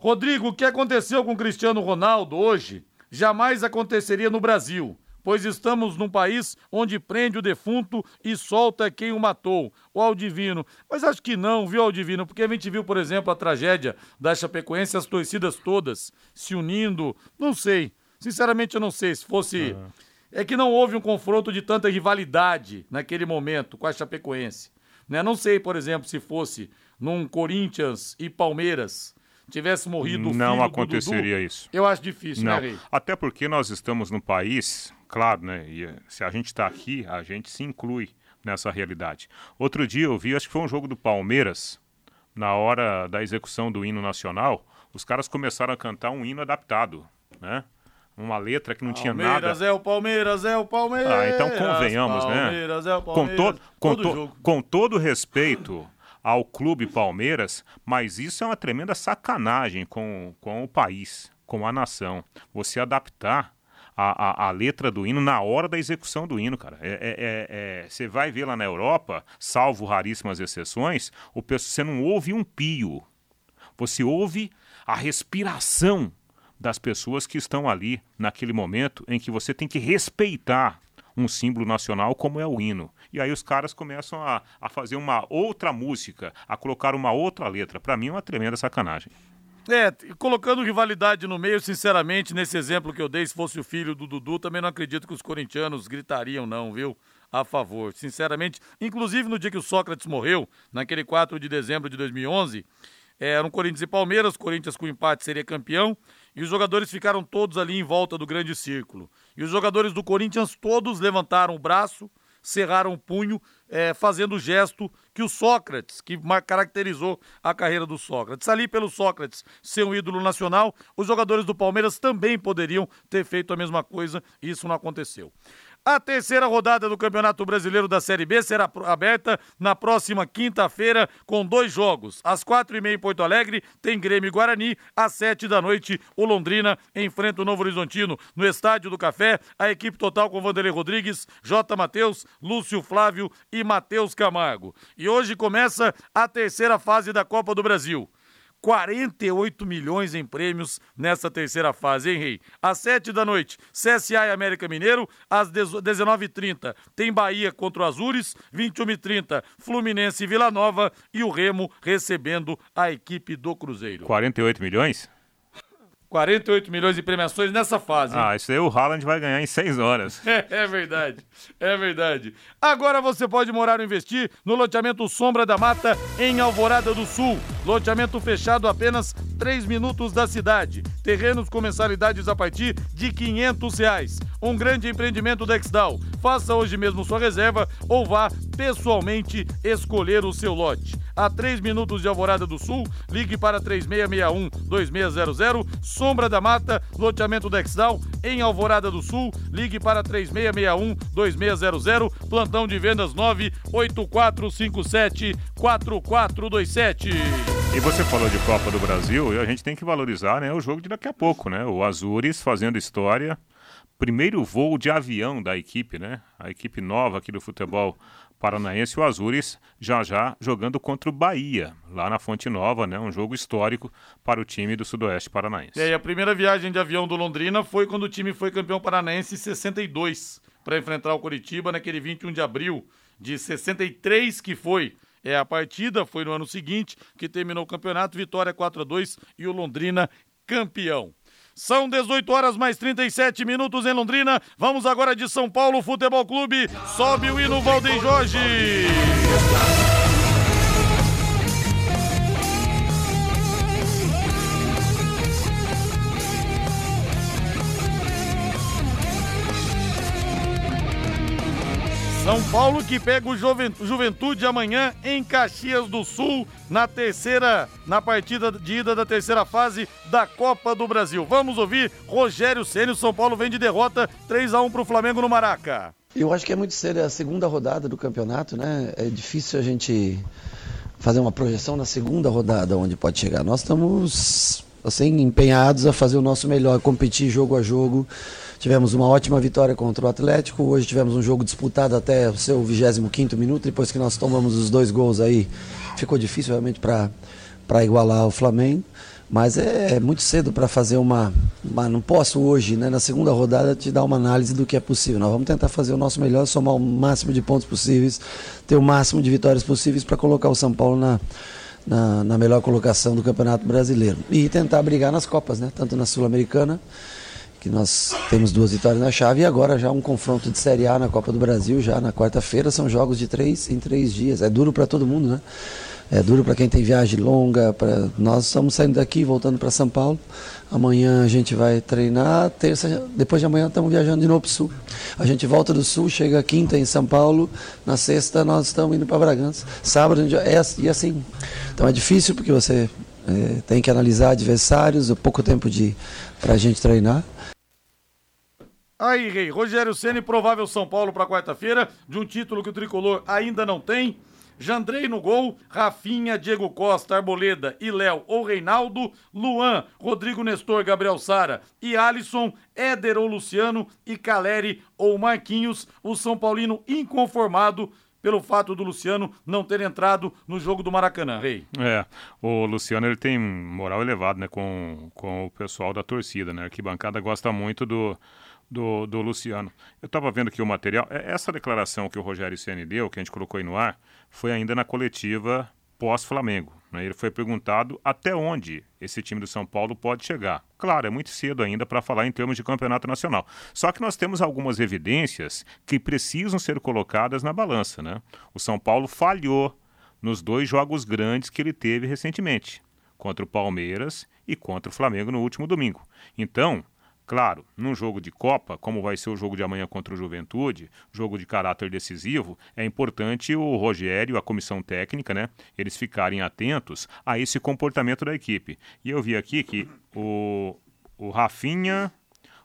Rodrigo, o que aconteceu com o Cristiano Ronaldo hoje jamais aconteceria no Brasil, pois estamos num país onde prende o defunto e solta quem o matou, o Aldivino. Mas acho que não, viu, Aldivino? Porque a gente viu, por exemplo, a tragédia da Chapecoense, as torcidas todas se unindo. Não sei. Sinceramente, eu não sei se fosse. Uhum. É que não houve um confronto de tanta rivalidade naquele momento com a Chapecoense. Né? Não sei, por exemplo, se fosse num Corinthians e Palmeiras tivesse morrido Não aconteceria Dudu, isso. Eu acho difícil, não. né, Rei? Até porque nós estamos num país, claro, né? E eh, se a gente está aqui, a gente se inclui nessa realidade. Outro dia eu vi, acho que foi um jogo do Palmeiras, na hora da execução do hino nacional, os caras começaram a cantar um hino adaptado, né? Uma letra que não Palmeiras tinha nada. Palmeiras é o Palmeiras, é o Palmeiras. Ah, então convenhamos, Palmeiras né? É o Palmeiras, com, todo, com, todo to, com todo respeito ao clube Palmeiras, mas isso é uma tremenda sacanagem com, com o país, com a nação. Você adaptar a, a, a, letra do hino na hora da execução do hino, cara. É, é, é, você vai ver lá na Europa, salvo raríssimas exceções, o você não ouve um pio. Você ouve a respiração das pessoas que estão ali naquele momento em que você tem que respeitar um símbolo nacional como é o hino. E aí os caras começam a, a fazer uma outra música, a colocar uma outra letra. Para mim é uma tremenda sacanagem. É, colocando rivalidade no meio, sinceramente, nesse exemplo que eu dei, se fosse o filho do Dudu, também não acredito que os corintianos gritariam, não, viu? A favor. Sinceramente, inclusive no dia que o Sócrates morreu, naquele 4 de dezembro de 2011, era um Corinthians e Palmeiras, Corinthians com empate seria campeão, e os jogadores ficaram todos ali em volta do grande círculo. E os jogadores do Corinthians todos levantaram o braço, cerraram o punho, é, fazendo o gesto que o Sócrates, que caracterizou a carreira do Sócrates. Ali, pelo Sócrates ser um ídolo nacional, os jogadores do Palmeiras também poderiam ter feito a mesma coisa, e isso não aconteceu. A terceira rodada do Campeonato Brasileiro da Série B será aberta na próxima quinta-feira com dois jogos. Às quatro e meia em Porto Alegre tem Grêmio e Guarani. Às sete da noite, o Londrina enfrenta o Novo Horizontino no Estádio do Café. A equipe total com Vanderlei Rodrigues, J. Matheus, Lúcio Flávio e Matheus Camargo. E hoje começa a terceira fase da Copa do Brasil. 48 milhões em prêmios nessa terceira fase, hein, Rei? Às 7 da noite, CSA e América Mineiro. Às 19h30, tem Bahia contra o Azures. 21h30, Fluminense e Vila Nova. E o Remo recebendo a equipe do Cruzeiro. 48 milhões? 48 milhões de premiações nessa fase. Hein? Ah, isso aí o Haaland vai ganhar em 6 horas. É, é, verdade, é verdade. Agora você pode morar ou investir no loteamento Sombra da Mata, em Alvorada do Sul. Loteamento fechado apenas 3 minutos da cidade. Terrenos com mensalidades a partir de 500 reais. Um grande empreendimento da Exdal. Faça hoje mesmo sua reserva ou vá pessoalmente escolher o seu lote. A 3 minutos de Alvorada do Sul, ligue para 3661-2600. Sombra da Mata, loteamento Dexdal, em Alvorada do Sul, ligue para 3661-2600. Plantão de vendas 98457-4427. E você falou de Copa do Brasil, e a gente tem que valorizar né, o jogo de daqui a pouco, né? O Azures fazendo história. Primeiro voo de avião da equipe, né? A equipe nova aqui do futebol Paranaense, o Azures já já jogando contra o Bahia, lá na Fonte Nova, né? Um jogo histórico para o time do Sudoeste Paranaense. E aí, a primeira viagem de avião do Londrina foi quando o time foi campeão paranaense em 62, para enfrentar o Curitiba naquele 21 de abril de 63 que foi. É, a partida foi no ano seguinte, que terminou o campeonato, vitória 4 a 2 e o Londrina campeão. São 18 horas mais 37 minutos em Londrina. Vamos agora de São Paulo Futebol Clube. Sobe o hino Valdem Jorge. São Paulo que pega o Juventude amanhã em Caxias do Sul, na terceira, na partida de ida da terceira fase da Copa do Brasil. Vamos ouvir Rogério Ceni. São Paulo vem de derrota 3 a 1 para o Flamengo no Maraca. Eu acho que é muito cedo, é a segunda rodada do campeonato, né? É difícil a gente fazer uma projeção na segunda rodada onde pode chegar. Nós estamos assim empenhados a fazer o nosso melhor, competir jogo a jogo. Tivemos uma ótima vitória contra o Atlético. Hoje tivemos um jogo disputado até o seu 25 minuto. Depois que nós tomamos os dois gols aí, ficou difícil realmente para igualar o Flamengo. Mas é, é muito cedo para fazer uma, uma, Não posso hoje, né, na segunda rodada, te dar uma análise do que é possível. Nós vamos tentar fazer o nosso melhor, somar o máximo de pontos possíveis, ter o máximo de vitórias possíveis para colocar o São Paulo na, na, na, melhor colocação do Campeonato Brasileiro. E tentar brigar nas Copas, né? tanto na Sul-Americana que nós temos duas vitórias na chave e agora já um confronto de Série A na Copa do Brasil, já na quarta-feira, são jogos de três em três dias. É duro para todo mundo, né? É duro para quem tem viagem longa. Pra... Nós estamos saindo daqui, voltando para São Paulo. Amanhã a gente vai treinar. Terça, depois de amanhã estamos viajando de novo para o sul. A gente volta do sul, chega quinta em São Paulo. Na sexta nós estamos indo para Bragança. Sábado é e assim. Então é difícil porque você é, tem que analisar adversários, pouco tempo de para a gente treinar. Aí, Rei, Rogério Ceni provável São Paulo para quarta-feira, de um título que o tricolor ainda não tem. Jandrei no gol, Rafinha, Diego Costa, Arboleda e Léo ou Reinaldo, Luan, Rodrigo Nestor, Gabriel Sara e Alisson, Éder ou Luciano e Caleri ou Marquinhos, o São Paulino inconformado pelo fato do Luciano não ter entrado no jogo do Maracanã, Rei. É, o Luciano ele tem moral elevado, né, com, com o pessoal da torcida, né, a arquibancada gosta muito do do, do Luciano. Eu estava vendo aqui o material. É, essa declaração que o Rogério Ceni deu, que a gente colocou aí no ar, foi ainda na coletiva pós-Flamengo. Né? Ele foi perguntado até onde esse time do São Paulo pode chegar. Claro, é muito cedo ainda para falar em termos de campeonato nacional. Só que nós temos algumas evidências que precisam ser colocadas na balança. Né? O São Paulo falhou nos dois jogos grandes que ele teve recentemente, contra o Palmeiras e contra o Flamengo no último domingo. Então, Claro, num jogo de Copa, como vai ser o jogo de amanhã contra o Juventude, jogo de caráter decisivo, é importante o Rogério, a comissão técnica, né, eles ficarem atentos a esse comportamento da equipe. E eu vi aqui que o, o Rafinha,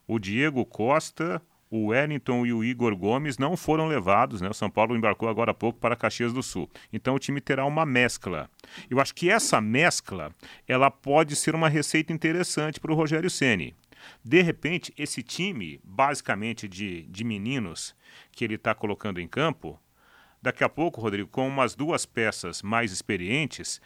o Diego Costa, o Wellington e o Igor Gomes não foram levados, né? O São Paulo embarcou agora há pouco para Caxias do Sul. Então o time terá uma mescla. Eu acho que essa mescla, ela pode ser uma receita interessante para o Rogério Ceni. De repente, esse time, basicamente de, de meninos que ele está colocando em campo, daqui a pouco, Rodrigo, com umas duas peças mais experientes,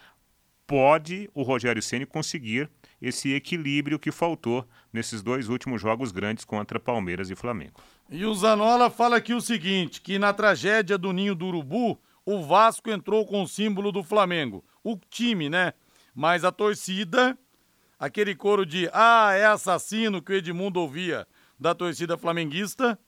pode o Rogério Ceni conseguir esse equilíbrio que faltou nesses dois últimos jogos grandes contra Palmeiras e Flamengo. E o Zanola fala aqui o seguinte, que na tragédia do Ninho do Urubu, o Vasco entrou com o símbolo do Flamengo, o time, né? Mas a torcida aquele coro de ah, é assassino que o Edmundo ouvia da torcida flamenguista,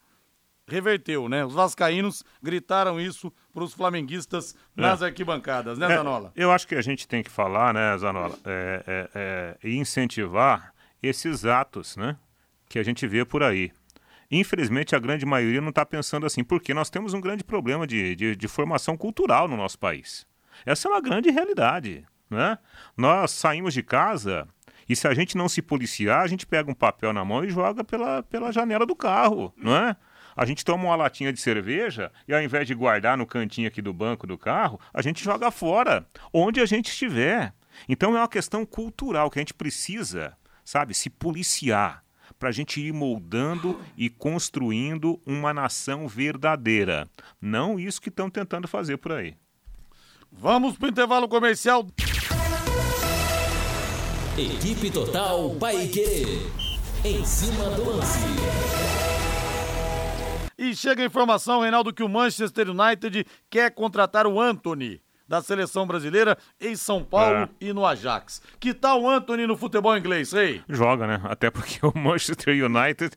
reverteu, né? Os vascaínos gritaram isso para os flamenguistas nas é. arquibancadas, né, é, Zanola? Eu acho que a gente tem que falar, né, Zanola, é, é, é, e incentivar esses atos, né, que a gente vê por aí. Infelizmente, a grande maioria não está pensando assim, porque nós temos um grande problema de, de, de formação cultural no nosso país. Essa é uma grande realidade. Né? Nós saímos de casa e se a gente não se policiar, a gente pega um papel na mão e joga pela, pela janela do carro, não é? A gente toma uma latinha de cerveja e ao invés de guardar no cantinho aqui do banco do carro, a gente joga fora, onde a gente estiver. Então é uma questão cultural que a gente precisa, sabe, se policiar para a gente ir moldando e construindo uma nação verdadeira. Não isso que estão tentando fazer por aí. Vamos para o intervalo comercial. Equipe Total Paique. Em cima do lance. E chega a informação, Reinaldo, que o Manchester United quer contratar o Anthony da seleção brasileira em São Paulo É. e no Ajax. Que tal o Anthony no futebol inglês, rei? Joga, né? Até porque o Manchester United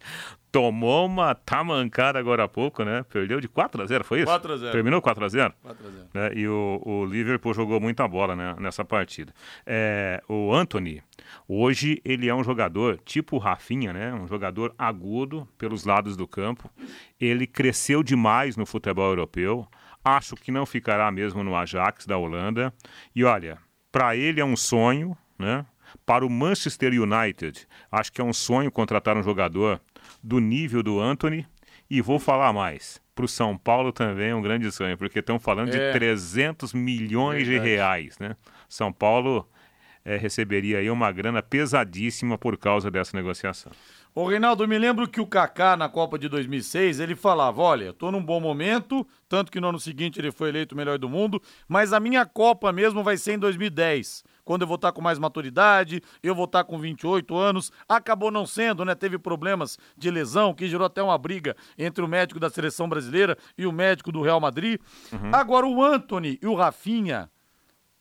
tomou uma tamancada agora há pouco, né? Perdeu de 4 a 0 foi isso? 4 a 0. Terminou 4 a 0 4 a 0. né? E o, o Liverpool jogou muita bola né, nessa partida. É, o Anthony, hoje ele é um jogador tipo o Rafinha, né? Um jogador agudo pelos lados do campo. Ele cresceu demais no futebol europeu. Acho que não ficará mesmo no Ajax da Holanda. E olha, para ele é um sonho, né? Para o Manchester United, acho que é um sonho contratar um jogador do nível do Anthony. E vou falar mais. Para o São Paulo também é um grande sonho, porque estão falando É. de 300 milhões Verdade. de reais, né? São Paulo eh, receberia aí uma grana pesadíssima por causa dessa negociação. Ô, Reinaldo, eu me lembro que o Kaká, na Copa de 2006, ele falava, olha, tô num bom momento, tanto que no ano seguinte ele foi eleito o melhor do mundo, mas a minha Copa mesmo vai ser em 2010, quando eu vou estar com mais maturidade, eu vou estar com 28 anos. Acabou não sendo, né? Teve problemas de lesão, que gerou até uma briga entre o médico da seleção brasileira e o médico do Real Madrid. Agora, o Anthony e o Rafinha,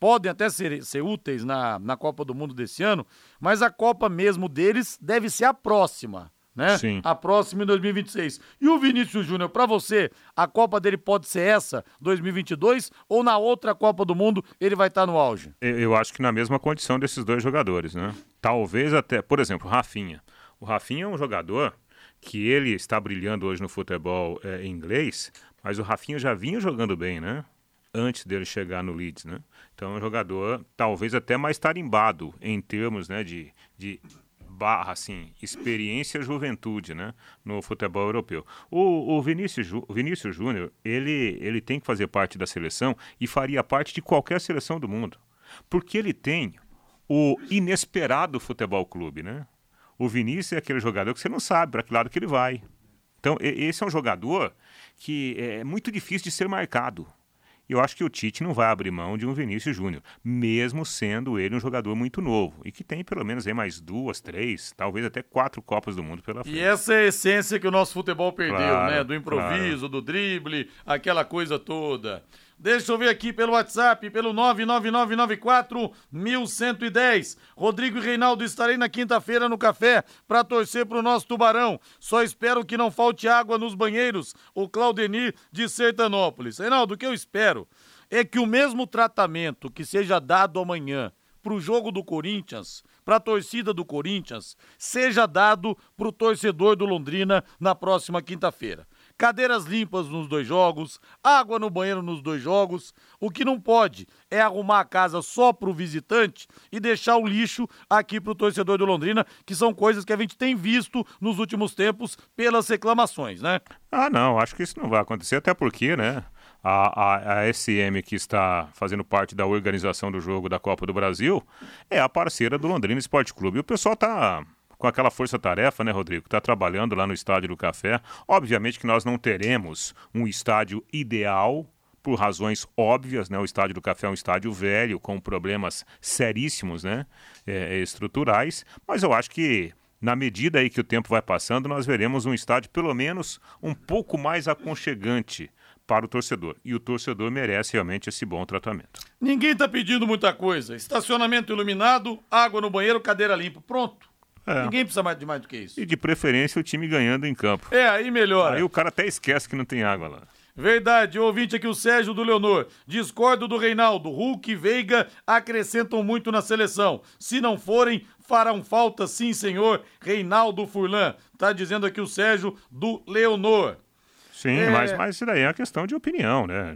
podem até ser, ser úteis na, na Copa do Mundo desse ano, mas a Copa mesmo deles deve ser a próxima, né? Sim. A próxima em 2026. E o Vinícius Júnior, pra você, a Copa dele pode ser essa, 2022, ou na outra Copa do Mundo ele vai estar no auge? Eu, eu acho que na mesma condição desses dois jogadores, né? Talvez até, por exemplo, o Rafinha. O Rafinha é um jogador que ele está brilhando hoje no futebol eh, inglês, mas o Rafinha já vinha jogando bem, né? Antes dele chegar no Leeds, né? Então é um jogador talvez até mais tarimbado em termos, né, de, de barra, assim, experiência juventude, né, no futebol europeu. O, o Vinícius, Vinícius Júnior, ele, ele tem que fazer parte da seleção e faria parte de qualquer seleção do mundo, porque ele tem o inesperado futebol clube, né? O Vinícius é aquele jogador que você não sabe para que lado que ele vai. Então, esse é um jogador que é muito difícil de ser marcado. Eu acho que o Tite não vai abrir mão de um Vinícius Júnior, mesmo sendo ele um jogador muito novo e que tem pelo menos aí mais duas, três, talvez até quatro Copas do Mundo pela frente. E essa é a essência que o nosso futebol perdeu, Claro, né? Do improviso, do drible, aquela coisa toda. Deixa eu ver aqui pelo WhatsApp, pelo 99994 1110. Rodrigo e Reinaldo, estarei na quinta-feira no café para torcer pro nosso tubarão. Só espero que não falte água nos banheiros. O Claudenir de Sertanópolis. Reinaldo, o que eu espero é que o mesmo tratamento que seja dado amanhã pro jogo do Corinthians, pra torcida do Corinthians, seja dado pro torcedor do Londrina na próxima quinta-feira. Cadeiras limpas nos dois jogos, água no banheiro nos dois jogos. O que não pode é arrumar a casa só pro visitante e deixar o lixo aqui pro torcedor do Londrina, que são coisas que a gente tem visto nos últimos tempos pelas reclamações, né? Ah, não, acho que isso não vai acontecer, até porque, né? A, a, a SM, que está fazendo parte da organização do jogo da Copa do Brasil, é a parceira do Londrina Esporte Clube. O pessoal tá com aquela força-tarefa, né, Rodrigo? Tá trabalhando lá no Estádio do Café. Obviamente que nós não teremos um estádio ideal por razões óbvias, né? O estádio do Café é um estádio velho com problemas seríssimos, né? É, estruturais, mas eu acho que na medida aí que o tempo vai passando, nós veremos um estádio pelo menos um pouco mais aconchegante para o torcedor. E o torcedor merece realmente esse bom tratamento. Ninguém tá pedindo muita coisa. Estacionamento iluminado, água no banheiro, cadeira limpa. Pronto. É. Ninguém precisa mais de mais do que isso. E de preferência o time ganhando em campo. É, aí melhora. Aí o cara até esquece que não tem água lá. Verdade, ouvinte aqui o Sérgio do Leonor. Discordo do Reinaldo. Hulk e Veiga acrescentam muito na seleção. Se não forem, farão falta sim, senhor. Reinaldo Furlan. Tá dizendo aqui o Sérgio do Leonor. Sim, É. mas, mas isso daí é uma questão de opinião, né?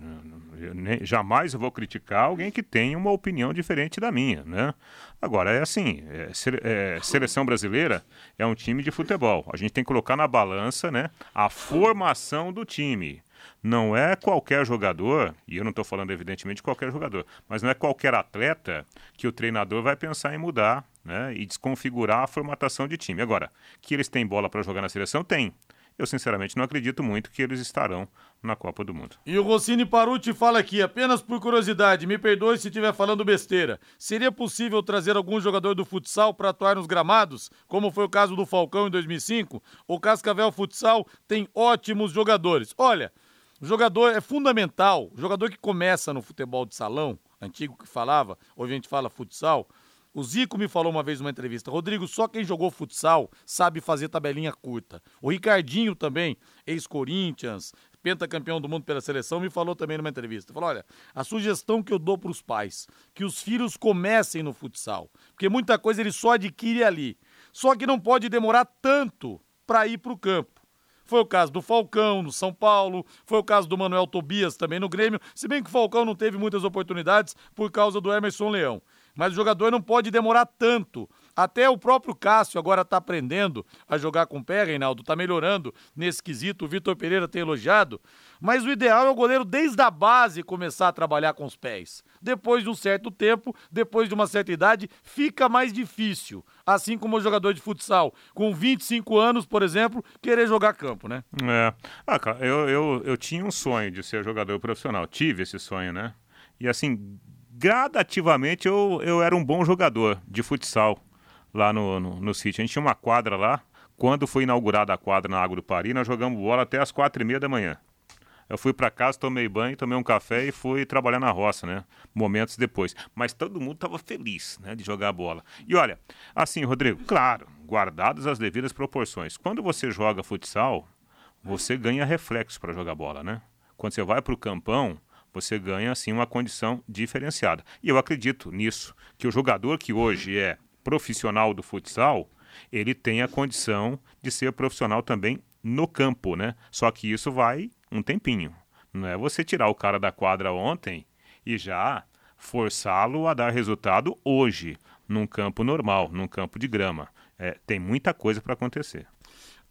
Eu nem- jamais vou criticar alguém que tem uma opinião diferente da minha, né? Agora, é assim, é, é, seleção brasileira é um time de futebol. A gente tem que colocar na balança, né, a formação do time. Não é qualquer jogador, e eu não estou falando evidentemente de qualquer jogador, mas não é qualquer atleta que o treinador vai pensar em mudar né, e desconfigurar a formatação de time. Agora, que eles têm bola para jogar na seleção? Tem. Eu, sinceramente, não acredito muito que eles estarão na Copa do Mundo. E o Rossini Paruti fala aqui, apenas por curiosidade, me perdoe se estiver falando besteira. Seria possível trazer algum jogador do futsal para atuar nos gramados, como foi o caso do Falcão em 2005? O Cascavel Futsal tem ótimos jogadores. Olha, o jogador é fundamental, o jogador que começa no futebol de salão, antigo que falava, hoje a gente fala futsal. O Zico me falou uma vez numa entrevista, Rodrigo, só quem jogou futsal sabe fazer tabelinha curta. O Ricardinho também, ex-Corinthians, pentacampeão do mundo pela seleção, me falou também numa entrevista. Falou: olha, a sugestão que eu dou para os pais, que os filhos comecem no futsal, porque muita coisa ele só adquire ali. Só que não pode demorar tanto para ir para o campo. Foi o caso do Falcão no São Paulo, foi o caso do Manuel Tobias também no Grêmio, se bem que o Falcão não teve muitas oportunidades por causa do Emerson Leão. Mas o jogador não pode demorar tanto. Até o próprio Cássio agora está aprendendo a jogar com o pé, Reinaldo, está melhorando nesse quesito. O Vitor Pereira tem elogiado. Mas o ideal é o goleiro, desde a base, começar a trabalhar com os pés. Depois de um certo tempo, depois de uma certa idade, fica mais difícil. Assim como o jogador de futsal, com 25 anos, por exemplo, querer jogar campo, né? É. Ah, eu, eu, eu tinha um sonho de ser jogador profissional. Tive esse sonho, né? E assim, gradativamente eu, eu era um bom jogador de futsal lá no, no, no sítio. A gente tinha uma quadra lá. Quando foi inaugurada a quadra na Água do Pari, nós jogamos bola até as quatro e meia da manhã. Eu fui para casa, tomei banho, tomei um café e fui trabalhar na roça, né? Momentos depois. Mas todo mundo estava feliz, né, de jogar bola. E olha, assim, Rodrigo, claro, guardadas as devidas proporções. Quando você joga futsal, você ganha reflexo para jogar bola, né? Quando você vai para o campão, você ganha assim uma condição diferenciada. E eu acredito nisso, que o jogador que hoje é profissional do futsal, ele tem a condição de ser profissional também no campo, né? Só que isso vai um tempinho. Não é você tirar o cara da quadra ontem e já forçá-lo a dar resultado hoje, num campo normal, num campo de grama. É, tem muita coisa para acontecer.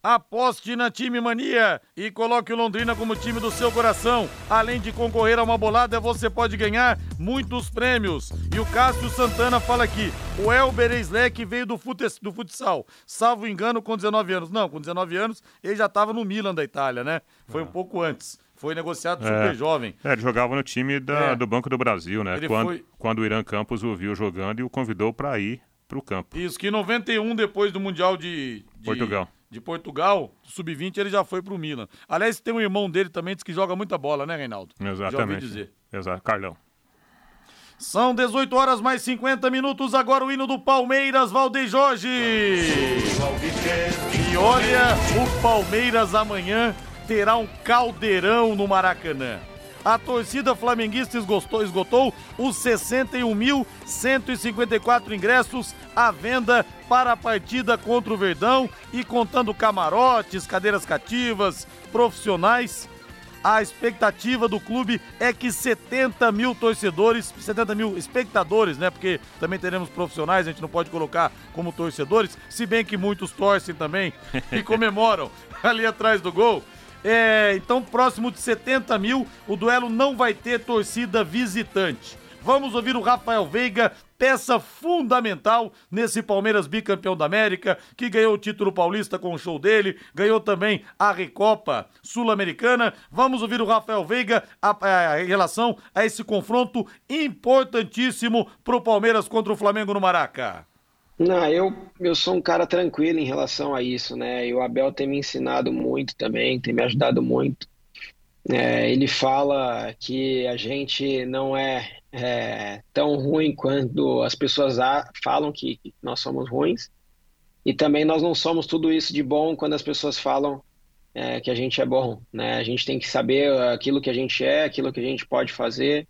Aposte na Time Mania e coloque o Londrina como time do seu coração. Além de concorrer a uma bolada, você pode ganhar muitos prêmios. E o Cássio Santana fala aqui: o Elber Eslek veio do, fute, do futsal, salvo engano, com 19 anos. Não, com 19 anos ele já estava no Milan da Itália, né? Foi um ah. pouco antes. Foi negociado é. super jovem. É, ele jogava no time da, é. do Banco do Brasil, né? quando, foi... quando o Irã Campos o viu jogando e o convidou para ir para o campo. Isso, que em 91, depois do Mundial de, de... Portugal de Portugal, sub-20, ele já foi pro Milan. Aliás, tem um irmão dele também, diz que joga muita bola, né, Reinaldo? Exatamente. Já ouvi dizer. Exato, Carlão. São 18 horas mais 50 minutos, agora o hino do Palmeiras, Valdeir Jorge. E olha, o Palmeiras amanhã terá um caldeirão no Maracanã. A torcida flamenguista esgotou, esgotou os 61.154 ingressos à venda para a partida contra o Verdão e contando camarotes, cadeiras cativas, profissionais. A expectativa do clube é que 70 mil torcedores, 70 mil espectadores, né? Porque também teremos profissionais, a gente não pode colocar como torcedores, se bem que muitos torcem também e comemoram ali atrás do gol. É, então, próximo de 70 mil, o duelo não vai ter torcida visitante. Vamos ouvir o Rafael Veiga, peça fundamental nesse Palmeiras bicampeão da América, que ganhou o título paulista com o show dele, ganhou também a Recopa Sul-Americana. Vamos ouvir o Rafael Veiga a, a, em relação a esse confronto importantíssimo para o Palmeiras contra o Flamengo no Maraca. Não, eu, eu sou um cara tranquilo em relação a isso, né? E o Abel tem me ensinado muito também, tem me ajudado muito. É, ele fala que a gente não é, é tão ruim quando as pessoas falam que nós somos ruins. E também nós não somos tudo isso de bom quando as pessoas falam é, que a gente é bom, né? A gente tem que saber aquilo que a gente é, aquilo que a gente pode fazer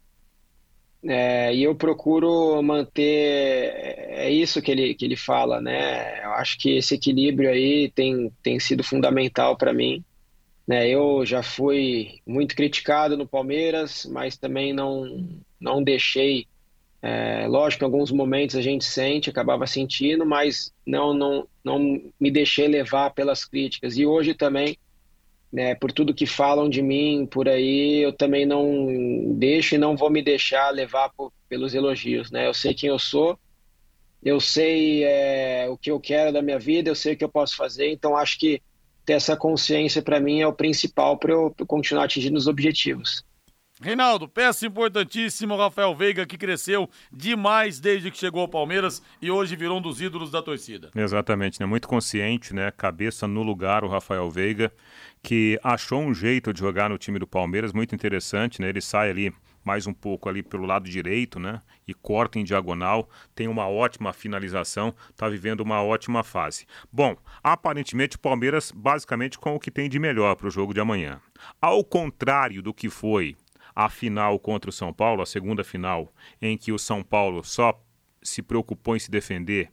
é, e eu procuro manter, é, é isso que ele, que ele fala, né? Eu acho que esse equilíbrio aí tem, tem sido fundamental para mim. Né? Eu já fui muito criticado no Palmeiras, mas também não, não deixei. É, lógico, em alguns momentos a gente sente, acabava sentindo, mas não, não, não me deixei levar pelas críticas. E hoje também né, por tudo que falam de mim por aí, eu também não deixo e não vou me deixar levar por, pelos elogios, né? Eu sei quem eu sou, eu sei é, o que eu quero da minha vida, eu sei o que eu posso fazer, então acho que ter essa consciência para mim é o principal para eu continuar atingindo os objetivos. Reinaldo, peça importantíssima, Rafael Veiga, que cresceu demais desde que chegou ao Palmeiras e hoje virou um dos ídolos da torcida. Exatamente, né? Muito consciente, né? Cabeça no lugar, o Rafael Veiga que achou um jeito de jogar no time do Palmeiras muito interessante, né? Ele sai ali mais um pouco ali pelo lado direito, né? E corta em diagonal, tem uma ótima finalização, está vivendo uma ótima fase. Bom, aparentemente o Palmeiras basicamente com o que tem de melhor para o jogo de amanhã. Ao contrário do que foi a final contra o São Paulo, a segunda final, em que o São Paulo só se preocupou em se defender,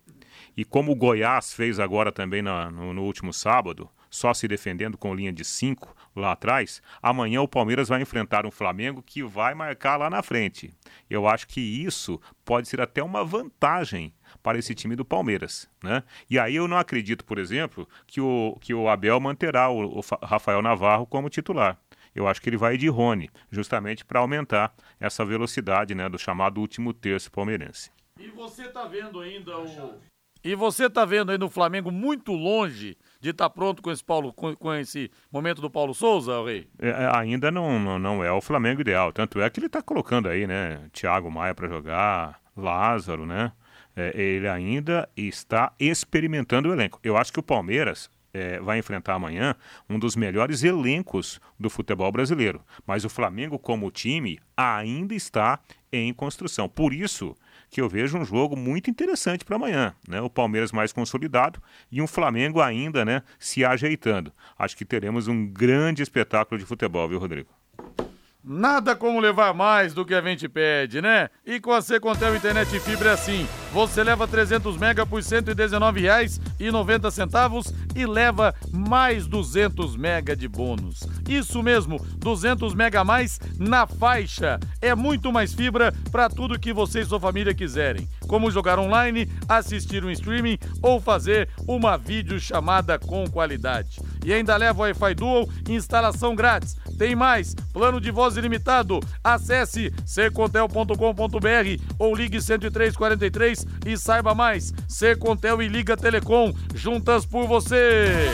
e como o Goiás fez agora também na, no, no último sábado, só se defendendo com linha de 5 lá atrás, amanhã o Palmeiras vai enfrentar um Flamengo que vai marcar lá na frente. Eu acho que isso pode ser até uma vantagem para esse time do Palmeiras, né? E aí eu não acredito, por exemplo, que o, que o Abel manterá o, o Rafael Navarro como titular. Eu acho que ele vai de Rony, justamente para aumentar essa velocidade, né, do chamado último terço palmeirense. E você tá vendo ainda o e você tá vendo aí no Flamengo muito longe de estar tá pronto com esse, Paulo, com, com, esse momento do Paulo Souza, Rei? É, é, ainda não, não, não, é o Flamengo ideal. Tanto é que ele está colocando aí, né? Thiago Maia para jogar, Lázaro, né? É, ele ainda está experimentando o elenco. Eu acho que o Palmeiras é, vai enfrentar amanhã um dos melhores elencos do futebol brasileiro. Mas o Flamengo, como time, ainda está em construção. Por isso que eu vejo um jogo muito interessante para amanhã, né? O Palmeiras mais consolidado e um Flamengo ainda, né, se ajeitando. Acho que teremos um grande espetáculo de futebol, viu, Rodrigo? Nada como levar mais do que a gente pede, né? E com a Secontel Internet Fibra é assim. Você leva 300 mega por R$ 119,90 e leva mais 200 mega de bônus. Isso mesmo, 200 mega a mais na faixa. É muito mais fibra para tudo que você e sua família quiserem. Como jogar online, assistir um streaming ou fazer uma videochamada com qualidade. E ainda leva Wi-Fi Dual, instalação grátis. Tem mais, plano de voz ilimitado. Acesse secontel.com.br ou ligue 10343 e saiba mais. Secontel e Liga Telecom, juntas por você.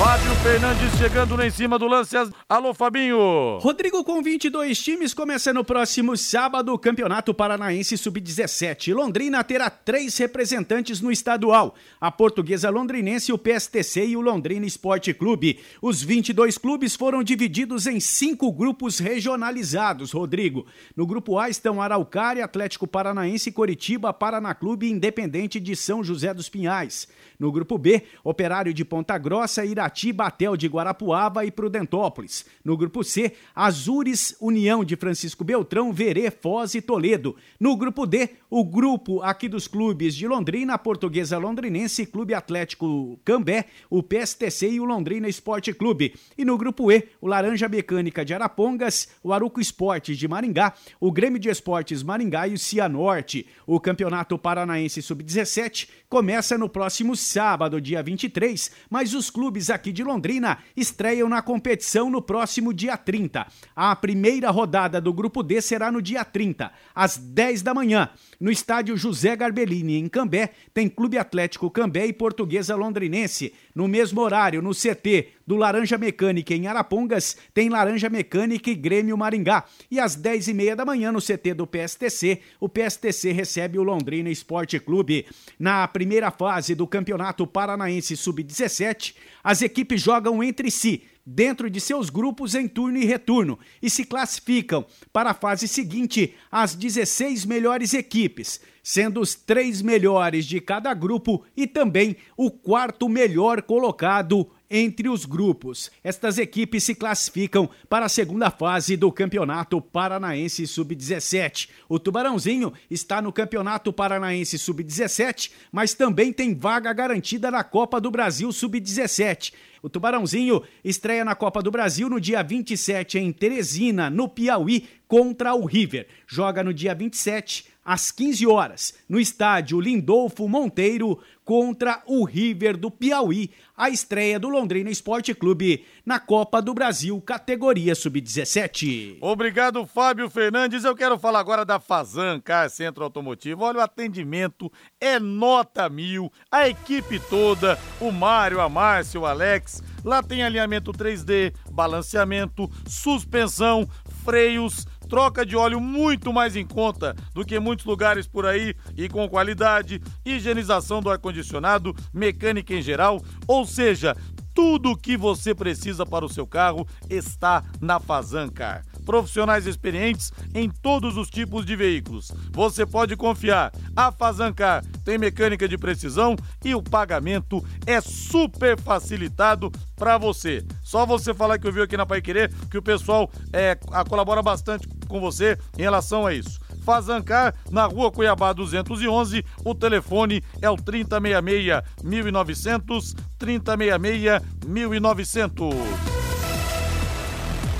Fábio Fernandes chegando lá em cima do lance. Alô, Fabinho. Rodrigo com 22 times começa no próximo sábado o Campeonato Paranaense Sub-17. Londrina terá três representantes no estadual: a Portuguesa Londrinense, o PSTC e o Londrina Esporte Clube. Os 22 clubes foram divididos em cinco grupos regionalizados. Rodrigo, no grupo A estão Araucária, Atlético Paranaense, Coritiba, Paraná Clube e Independente de São José dos Pinhais. No grupo B, Operário de Ponta Grossa, Irati, Batel de Guarapuava e Prudentópolis. No grupo C, Azures, União de Francisco Beltrão, Verê, Foz e Toledo. No grupo D, o grupo aqui dos clubes de Londrina, Portuguesa Londrinense, Clube Atlético Cambé, o PSTC e o Londrina Esporte Clube. E no grupo E, o Laranja Mecânica de Arapongas, o Aruco Esportes de Maringá, o Grêmio de Esportes Maringá e o Cianorte. O Campeonato Paranaense Sub-17 começa no próximo sábado, dia 23, mas os clubes aqui de Londrina estreiam na competição no próximo dia 30. A primeira rodada do grupo D será no dia 30, às 10 da manhã. No estádio José Garbellini, em Cambé, tem Clube Atlético Cambé e Portuguesa Londrinense. No mesmo horário, no CT do Laranja Mecânica em Arapongas, tem Laranja Mecânica e Grêmio Maringá. E às 10h30 da manhã, no CT do PSTC, o PSTC recebe o Londrina Esporte Clube. Na primeira fase do Campeonato Paranaense Sub-17, as equipes jogam entre si dentro de seus grupos em turno e retorno e se classificam para a fase seguinte as 16 melhores equipes, sendo os três melhores de cada grupo e também o quarto melhor colocado entre os grupos. Estas equipes se classificam para a segunda fase do Campeonato Paranaense Sub-17. O Tubarãozinho está no Campeonato Paranaense Sub-17, mas também tem vaga garantida na Copa do Brasil Sub-17. O Tubarãozinho estreia na Copa do Brasil no dia 27 em Teresina, no Piauí, contra o River. Joga no dia 27 às 15 horas, no estádio Lindolfo Monteiro, contra o River do Piauí, a estreia do Londrina Esporte Clube na Copa do Brasil, categoria Sub-17. Obrigado, Fábio Fernandes. Eu quero falar agora da Fazan Car Centro Automotivo. Olha, o atendimento é nota mil, a equipe toda, o Mário, a Márcia, o Alex. Lá tem alinhamento 3D, balanceamento, suspensão, freios troca de óleo muito mais em conta do que muitos lugares por aí e com qualidade, higienização do ar-condicionado, mecânica em geral, ou seja, Tudo o que você precisa para o seu carro está na Fazancar. Profissionais experientes em todos os tipos de veículos. Você pode confiar. A Fazancar tem mecânica de precisão e o pagamento é super facilitado para você. Só você falar que eu vi aqui na Pai Querer que o pessoal é, colabora bastante com você em relação a isso. Fazancar, na rua Cuiabá 211. O telefone é o 3066 1900, 3066 1900.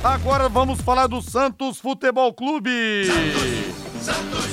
Agora vamos falar do Santos Futebol Clube. Santos, Santos,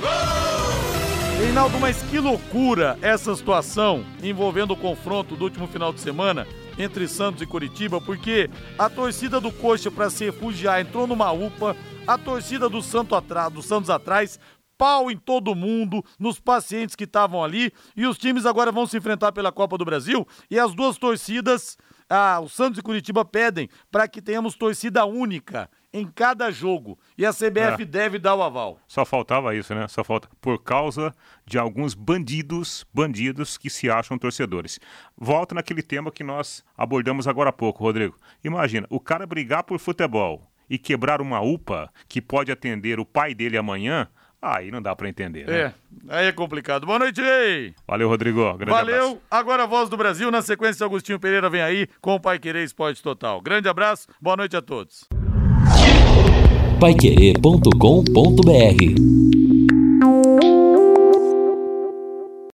gol! Reinaldo, mas que loucura essa situação envolvendo o confronto do último final de semana entre Santos e Curitiba, porque a torcida do Coxa para se refugiar entrou numa UPA, a torcida do, Santo atrás, do Santos atrás pau em todo mundo, nos pacientes que estavam ali, e os times agora vão se enfrentar pela Copa do Brasil, e as duas torcidas, ah, o Santos e Curitiba pedem para que tenhamos torcida única em cada jogo. E a CBF é. deve dar o aval. Só faltava isso, né? Só falta por causa de alguns bandidos, bandidos que se acham torcedores. Volta naquele tema que nós abordamos agora há pouco, Rodrigo. Imagina, o cara brigar por futebol e quebrar uma UPA que pode atender o pai dele amanhã, aí não dá para entender, né? É, aí é complicado. Boa noite, Ei! Valeu, Rodrigo. Grande Valeu. Abraço. Agora a voz do Brasil, na sequência, Agostinho Pereira vem aí com o Pai Querer Esporte Total. Grande abraço, boa noite a todos. Paiquerê.com.br